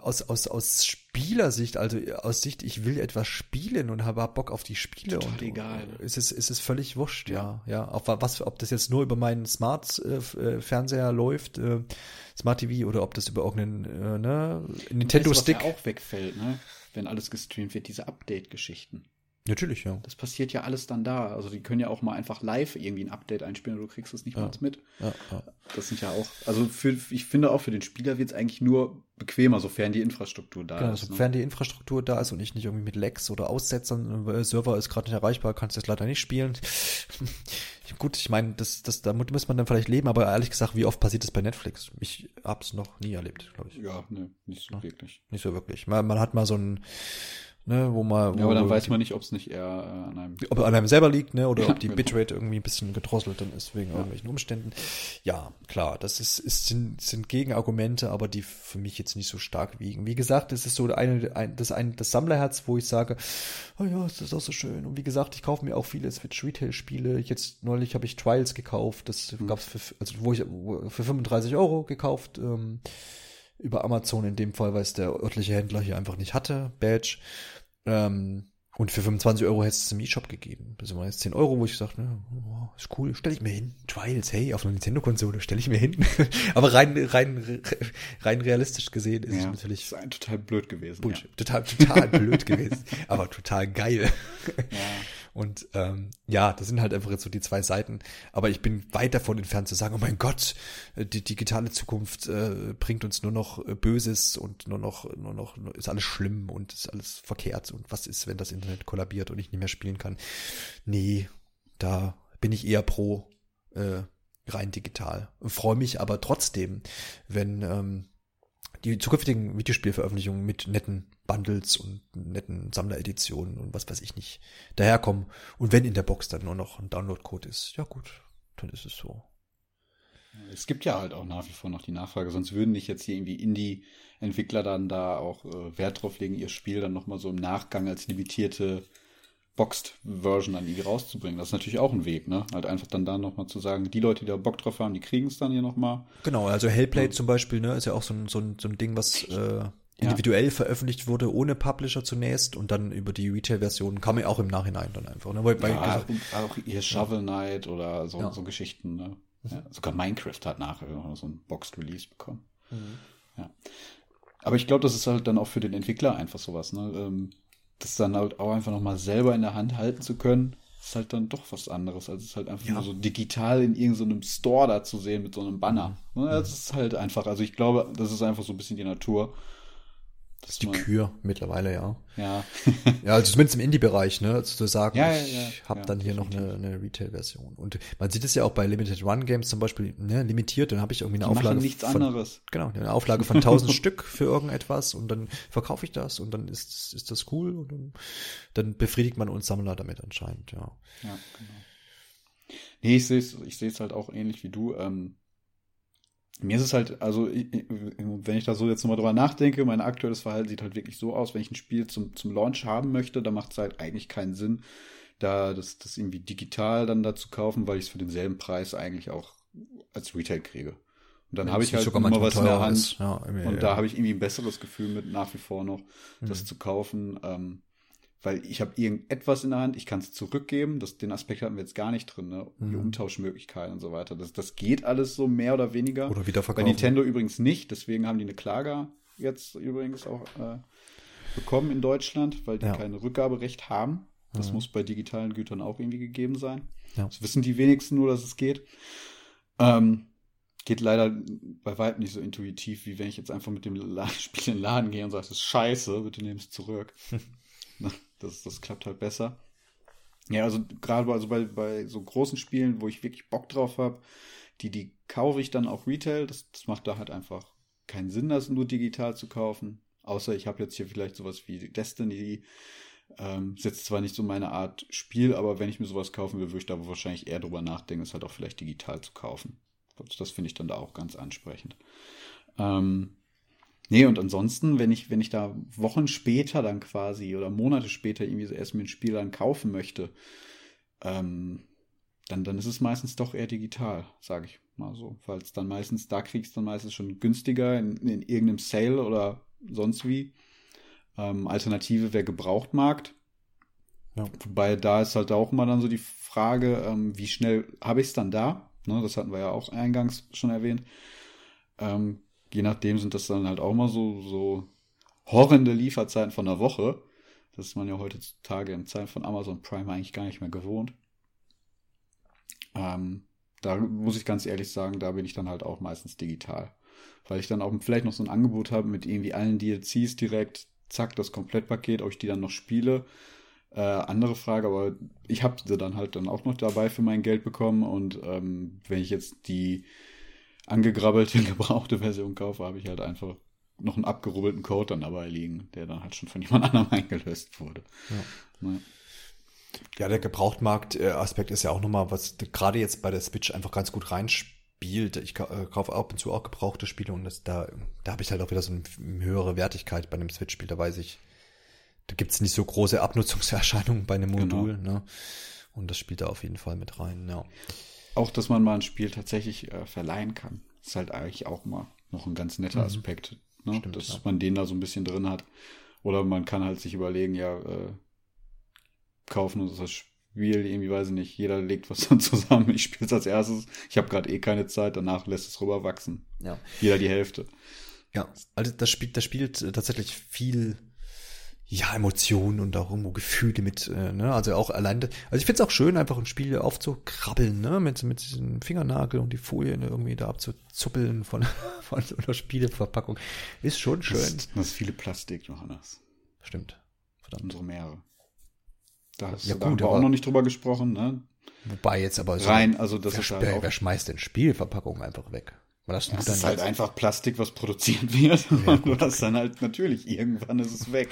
aus, aus, aus Spielersicht, also aus Sicht, ich will etwas spielen und habe Bock auf die Spiele Total und egal. ist es, ist es völlig wurscht, ja, ja. Auf was, ob das jetzt nur über meinen Smart äh, äh Fernseher läuft, äh, Smart TV oder ob das über irgendeinen äh, ne, Nintendo weißt du, Stick was ja auch wegfällt, ne? Wenn alles gestreamt wird, diese Update-Geschichten. Natürlich, ja. Das passiert ja alles dann da. Also die können ja auch mal einfach live irgendwie ein Update einspielen und du kriegst es nicht ja. mal mit. Ja, ja. Das sind ja auch, also für, ich finde auch für den Spieler wird es eigentlich nur bequemer, sofern die Infrastruktur da genau, ist. Sofern ne? die Infrastruktur da ist und ich nicht irgendwie mit Lags oder Aussetzern, äh, Server ist gerade nicht erreichbar, kannst jetzt leider nicht spielen. Gut, ich meine, das, das, damit muss man dann vielleicht leben, aber ehrlich gesagt, wie oft passiert das bei Netflix? Ich hab's noch nie erlebt, glaube ich. Ja, ne, nicht so wirklich. Nicht so wirklich. Man, man hat mal so ein ne, wo man. Wo ja, aber dann weiß man nicht, ob es nicht eher äh, an einem. Ob an einem selber liegt, ne, oder ja, ob die genau. Bitrate irgendwie ein bisschen gedrosselt dann ist wegen ja. irgendwelchen Umständen. Ja, klar, das ist, ist sind, sind Gegenargumente, aber die für mich jetzt nicht so stark wiegen. Wie gesagt, es ist so eine, ein, das ein, das Sammlerherz, wo ich sage, oh ja, ist das auch so schön. Und wie gesagt, ich kaufe mir auch viele Switch Retail Spiele. Jetzt neulich habe ich Trials gekauft, das mhm. gab's für, also wo ich wo, für 35 Euro gekauft. Ähm, über Amazon in dem Fall, weil es der örtliche Händler hier einfach nicht hatte, Badge. Ähm, und für 25 Euro hätte es im E-Shop gegeben. Das waren jetzt 10 Euro, wo ich gesagt ne, oh, ist cool, stelle ich mir hin. Trials, hey, auf einer Nintendo-Konsole stelle ich mir hin. Aber rein, rein, rein realistisch gesehen ist ja, es natürlich. Das ist total blöd gewesen. Bullshit. Ja. Total, total blöd gewesen. Aber total geil. Ja. Und ähm, ja, das sind halt einfach jetzt so die zwei Seiten. Aber ich bin weit davon entfernt zu sagen, oh mein Gott, die digitale Zukunft äh, bringt uns nur noch äh, Böses und nur noch, nur noch, ist alles schlimm und ist alles verkehrt. Und was ist, wenn das Internet kollabiert und ich nicht mehr spielen kann? Nee, da bin ich eher pro äh, rein digital. Freue mich aber trotzdem, wenn ähm, die zukünftigen Videospielveröffentlichungen mit netten Bundles und netten Sammlereditionen und was weiß ich nicht daherkommen. Und wenn in der Box dann nur noch ein Downloadcode ist, ja gut, dann ist es so. Es gibt ja halt auch nach wie vor noch die Nachfrage, sonst würden nicht jetzt hier irgendwie Indie-Entwickler dann da auch äh, Wert drauf legen, ihr Spiel dann nochmal so im Nachgang als limitierte Boxed-Version dann irgendwie rauszubringen. Das ist natürlich auch ein Weg, ne? Halt einfach dann da nochmal zu sagen, die Leute, die da Bock drauf haben, die kriegen es dann hier nochmal. Genau, also Hellplay ja. zum Beispiel, ne, ist ja auch so ein, so ein, so ein Ding, was äh, individuell ja. veröffentlicht wurde, ohne Publisher zunächst und dann über die Retail-Version kam ja auch im Nachhinein dann einfach. Ne? Weil bei, ja, auch hier Shovel Knight oder so, ja. so Geschichten. Ne? Sogar Minecraft hat nachher noch so ein Boxed Release bekommen. Mhm. Ja. Aber ich glaube, das ist halt dann auch für den Entwickler einfach sowas. Ne? Ähm, das dann halt auch einfach nochmal selber in der Hand halten zu können, ist halt dann doch was anderes, als es halt einfach ja. nur so digital in irgendeinem so Store da zu sehen mit so einem Banner. Mhm. Das ist halt einfach, also ich glaube, das ist einfach so ein bisschen die Natur. Das ist die Kür mittlerweile, ja. Ja. ja, also zumindest im Indie-Bereich, ne, also zu sagen, ja, ja, ja, ich habe dann hier definitiv. noch eine, eine Retail-Version. Und man sieht es ja auch bei Limited Run Games zum Beispiel, ne, limitiert, dann habe ich irgendwie eine die Auflage nichts von, anderes. Genau, eine Auflage von 1000 Stück für irgendetwas und dann verkaufe ich das und dann ist, ist das cool und dann, dann befriedigt man uns Sammler damit anscheinend, ja. Ja, genau. Nee, ich sehe es ich sehe es halt auch ähnlich wie du. Ähm, mir ist es halt, also wenn ich da so jetzt nochmal drüber nachdenke, mein aktuelles Verhalten sieht halt wirklich so aus, wenn ich ein Spiel zum, zum Launch haben möchte, dann macht es halt eigentlich keinen Sinn, da das, das irgendwie digital dann da zu kaufen, weil ich es für denselben Preis eigentlich auch als Retail kriege. Und dann habe ich halt immer was in der Hand. Ja, und ja. da habe ich irgendwie ein besseres Gefühl mit nach wie vor noch, mhm. das zu kaufen. Ähm, weil ich habe irgendetwas in der Hand, ich kann es zurückgeben. Das, den Aspekt hatten wir jetzt gar nicht drin, ne? Die Mhm. Umtauschmöglichkeiten und so weiter. Das, das geht alles so mehr oder weniger. Oder Bei wiederverkaufen. Nintendo übrigens nicht, deswegen haben die eine Klage jetzt übrigens auch äh, bekommen in Deutschland, weil die Ja. kein Rückgaberecht haben. Das Mhm. muss bei digitalen Gütern auch irgendwie gegeben sein. Ja. Das wissen die wenigsten nur, dass es geht. Ähm, geht leider bei weitem nicht so intuitiv, wie wenn ich jetzt einfach mit dem Spiel in den Laden gehe und sage, das ist scheiße, bitte nehm es zurück. Na, das, das klappt halt besser. Ja, also gerade also bei, bei so großen Spielen, wo ich wirklich Bock drauf habe, die, die kaufe ich dann auch Retail. Das, das macht da halt einfach keinen Sinn, das nur digital zu kaufen. Außer ich habe jetzt hier vielleicht sowas wie Destiny. Ähm, ist jetzt zwar nicht so meine Art Spiel, aber wenn ich mir sowas kaufen will, würde ich da wahrscheinlich eher drüber nachdenken, es halt auch vielleicht digital zu kaufen. Das finde ich dann da auch ganz ansprechend. Ähm, nee, und ansonsten, wenn ich, wenn ich da Wochen später dann quasi oder Monate später irgendwie so erst mir ein Spiel dann kaufen möchte, ähm, dann, dann ist es meistens doch eher digital, sage ich mal so. Weil es dann meistens, da kriegst du dann meistens schon günstiger in, in irgendeinem Sale oder sonst wie. Ähm, Alternative wäre Gebrauchtmarkt. Ja. Wobei da ist halt auch immer dann so die Frage, ähm, wie schnell habe ich es dann da? Ne, das hatten wir ja auch eingangs schon erwähnt. Ähm, je nachdem sind das dann halt auch mal so, so horrende Lieferzeiten von einer Woche. Das ist man ja heutzutage in Zeiten von Amazon Prime eigentlich gar nicht mehr gewohnt. Ähm, da muss ich ganz ehrlich sagen, da bin ich dann halt auch meistens digital. Weil ich dann auch vielleicht noch so ein Angebot habe mit irgendwie allen DLCs direkt, zack, das Komplettpaket, ob ich die dann noch spiele. Äh, andere Frage, aber ich habe sie dann halt dann auch noch dabei für mein Geld bekommen und ähm, wenn ich jetzt die angegrabbelte, gebrauchte Version kaufe, habe ich halt einfach noch einen abgerubbelten Code dann dabei liegen, der dann halt schon von jemand anderem eingelöst wurde. Ja. Ja, der Gebrauchtmarkt-Aspekt ist ja auch nochmal, was gerade jetzt bei der Switch einfach ganz gut reinspielt. Ich äh, kaufe ab und zu auch gebrauchte Spiele und das, da, da habe ich halt auch wieder so eine höhere Wertigkeit bei einem Switch-Spiel. Da weiß ich, da gibt's nicht so große Abnutzungserscheinungen bei einem Genau. Modul. Ne? Und das spielt da auf jeden Fall mit rein. Ja, Auch, dass man mal ein Spiel tatsächlich äh, verleihen kann, ist halt eigentlich auch mal noch ein ganz netter Mhm. Aspekt, ne? Stimmt, dass ja. man den da so ein bisschen drin hat. Oder man kann halt sich überlegen, ja, äh, kaufen uns das Spiel, irgendwie weiß ich nicht, jeder legt was dann zusammen, ich spiele es als erstes, ich habe gerade eh keine Zeit, danach lässt es rüber wachsen. ja. Jeder die Hälfte. Ja, also das spielt, das spielt äh, tatsächlich viel, ja, Emotionen und auch irgendwo Gefühle mit, äh, ne, also auch allein, also ich find's auch schön, einfach ein Spiel aufzukrabbeln, ne, mit, mit diesem Fingernagel und die Folie irgendwie da abzuzuppeln von, von so einer Spieleverpackung. Ist schon schön. Das, das ist viele Plastik, Johannes. Stimmt. Verdammt. Unsere Meere. Da hast Ja, du da gut, aber- auch noch nicht drüber gesprochen, ne? Wobei jetzt aber so, Rein, also das wer, ist halt wer schmeißt denn Spielverpackungen einfach weg? Das, Das ist halt einfach Plastik, was produziert wird. Ja, und du hast dann halt natürlich irgendwann ist es weg.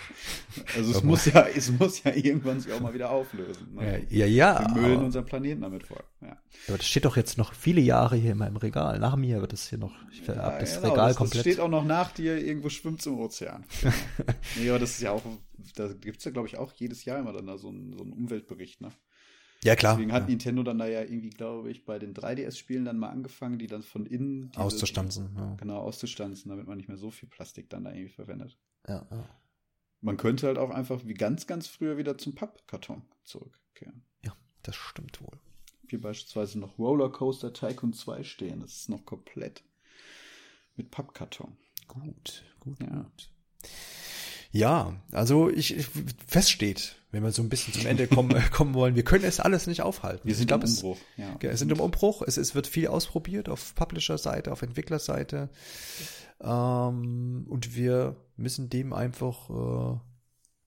Also es muss ja, es muss ja irgendwann sich auch mal wieder auflösen. Ne? ja, ja, ja, Wir müllen aber, unseren Planeten damit voll. Ja. aber das steht doch jetzt noch viele Jahre hier in meinem Regal. Nach mir wird es hier noch, ich Ja, hab das genau, Regal das, komplett. Das steht auch noch nach dir, irgendwo schwimmt im Ozean. Nee, aber das ist ja auch, da gibt's ja, glaube ich, auch jedes Jahr immer dann da so einen, so einen Umweltbericht, ne? Ja, klar. Deswegen hat ja. Nintendo dann da ja irgendwie, glaube ich, bei den 3DS-Spielen dann mal angefangen, die dann von innen Auszustanzen. Ja. Genau, auszustanzen, damit man nicht mehr so viel Plastik dann da irgendwie verwendet. Ja, ja. Man könnte halt auch einfach wie ganz, ganz früher wieder zum Pappkarton zurückkehren. ja, das stimmt wohl. Hier beispielsweise noch Rollercoaster Tycoon 2 stehen. Das ist noch komplett mit Pappkarton. Gut, gut, Ja. gut. Ja, also ich, ich feststeht, wenn wir so ein bisschen zum Ende kommen, kommen wollen, wir können es alles nicht aufhalten. Wir sind ich glaube, im es, Umbruch. Ja. Ja, es sind im Umbruch. Es, es wird viel ausprobiert auf Publisher-Seite, auf Entwicklerseite. Ähm, und wir müssen dem einfach äh,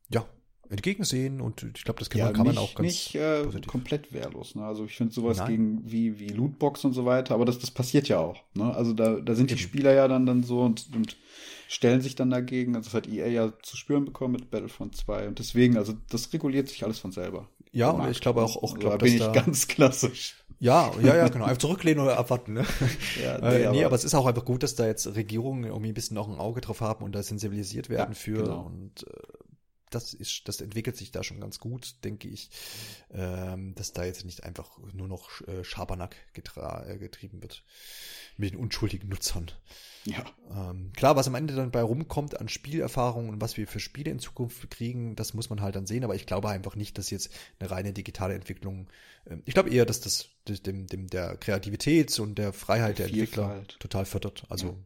ja entgegensehen. Und ich glaube, das kann, ja, man, kann nicht, man auch ganz nicht äh, positiv. komplett wehrlos. Ne? Also ich finde sowas Nein. gegen wie, wie Lootbox und so weiter, aber das, das passiert ja auch. Ne? Also da, da sind die Eben. Spieler ja dann, dann so und, und stellen sich dann dagegen. Das hat EA ja zu spüren bekommen mit Battlefront 2. Und deswegen, also das reguliert sich alles von selber. Ja, und ich glaube auch, auch Also glaub, da bin ich da, ganz klassisch. ja, ja, ja, genau. Einfach zurücklehnen oder abwarten. Ne? Ja, äh, nee, aber, es ist auch einfach gut, dass da jetzt Regierungen irgendwie ein bisschen noch ein Auge drauf haben und da sensibilisiert werden Ja, für. genau. Und äh, das ist, das entwickelt sich da schon ganz gut, denke ich, ähm, dass da jetzt nicht einfach nur noch äh, Schabernack äh, getrieben wird mit den unschuldigen Nutzern. Ja. Ähm, klar, was am Ende dann bei rumkommt an Spielerfahrung und was wir für Spiele in Zukunft kriegen, das muss man halt dann sehen, aber ich glaube einfach nicht, dass jetzt eine reine digitale Entwicklung, äh, ich glaube eher, dass das, das dem, dem der Kreativität und der Freiheit der, der Entwickler total fördert. Also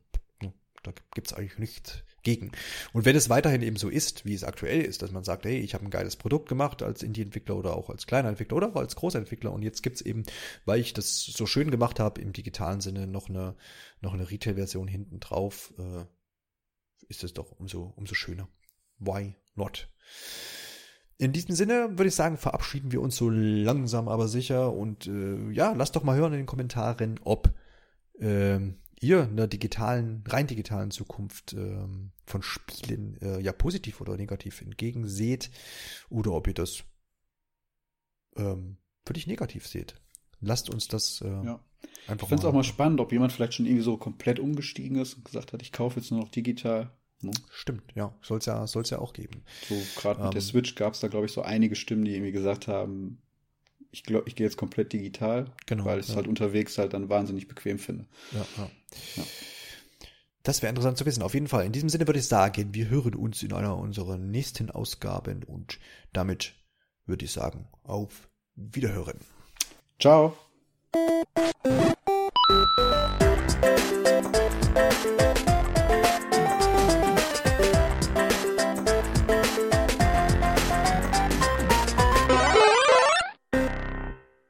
ja. da gibt's eigentlich nicht gegen. Und wenn es weiterhin eben so ist, wie es aktuell ist, dass man sagt, hey, ich habe ein geiles Produkt gemacht als Indie-Entwickler oder auch als kleiner Entwickler oder auch als Großentwickler und jetzt gibt's eben, weil ich das so schön gemacht habe, im digitalen Sinne noch eine, noch eine Retail-Version hinten drauf, äh, ist es doch umso, umso schöner. Why not? In diesem Sinne würde ich sagen, verabschieden wir uns so langsam aber sicher und äh, ja, lasst doch mal hören in den Kommentaren, ob ähm, ihr einer digitalen, rein digitalen Zukunft ähm, von Spielen äh, ja positiv oder negativ entgegenseht oder ob ihr das ähm, für dich negativ seht. Lasst uns das äh, ja. einfach Ich finde es auch mal spannend, ob jemand vielleicht schon irgendwie so komplett umgestiegen ist und gesagt hat, ich kaufe jetzt nur noch digital. Ne? Stimmt, ja. Soll es ja, soll's ja auch geben. So, gerade mit ähm, der Switch gab es da, glaube ich, so einige Stimmen, die irgendwie gesagt haben, ich glaube, ich gehe jetzt komplett digital, genau, weil ich es ja. halt unterwegs halt dann wahnsinnig bequem finde. Ja, ja. ja. Das wäre interessant zu wissen. Auf jeden Fall. In diesem Sinne würde ich sagen, wir hören uns in einer unserer nächsten Ausgaben und damit würde ich sagen, auf Wiederhören. Ciao.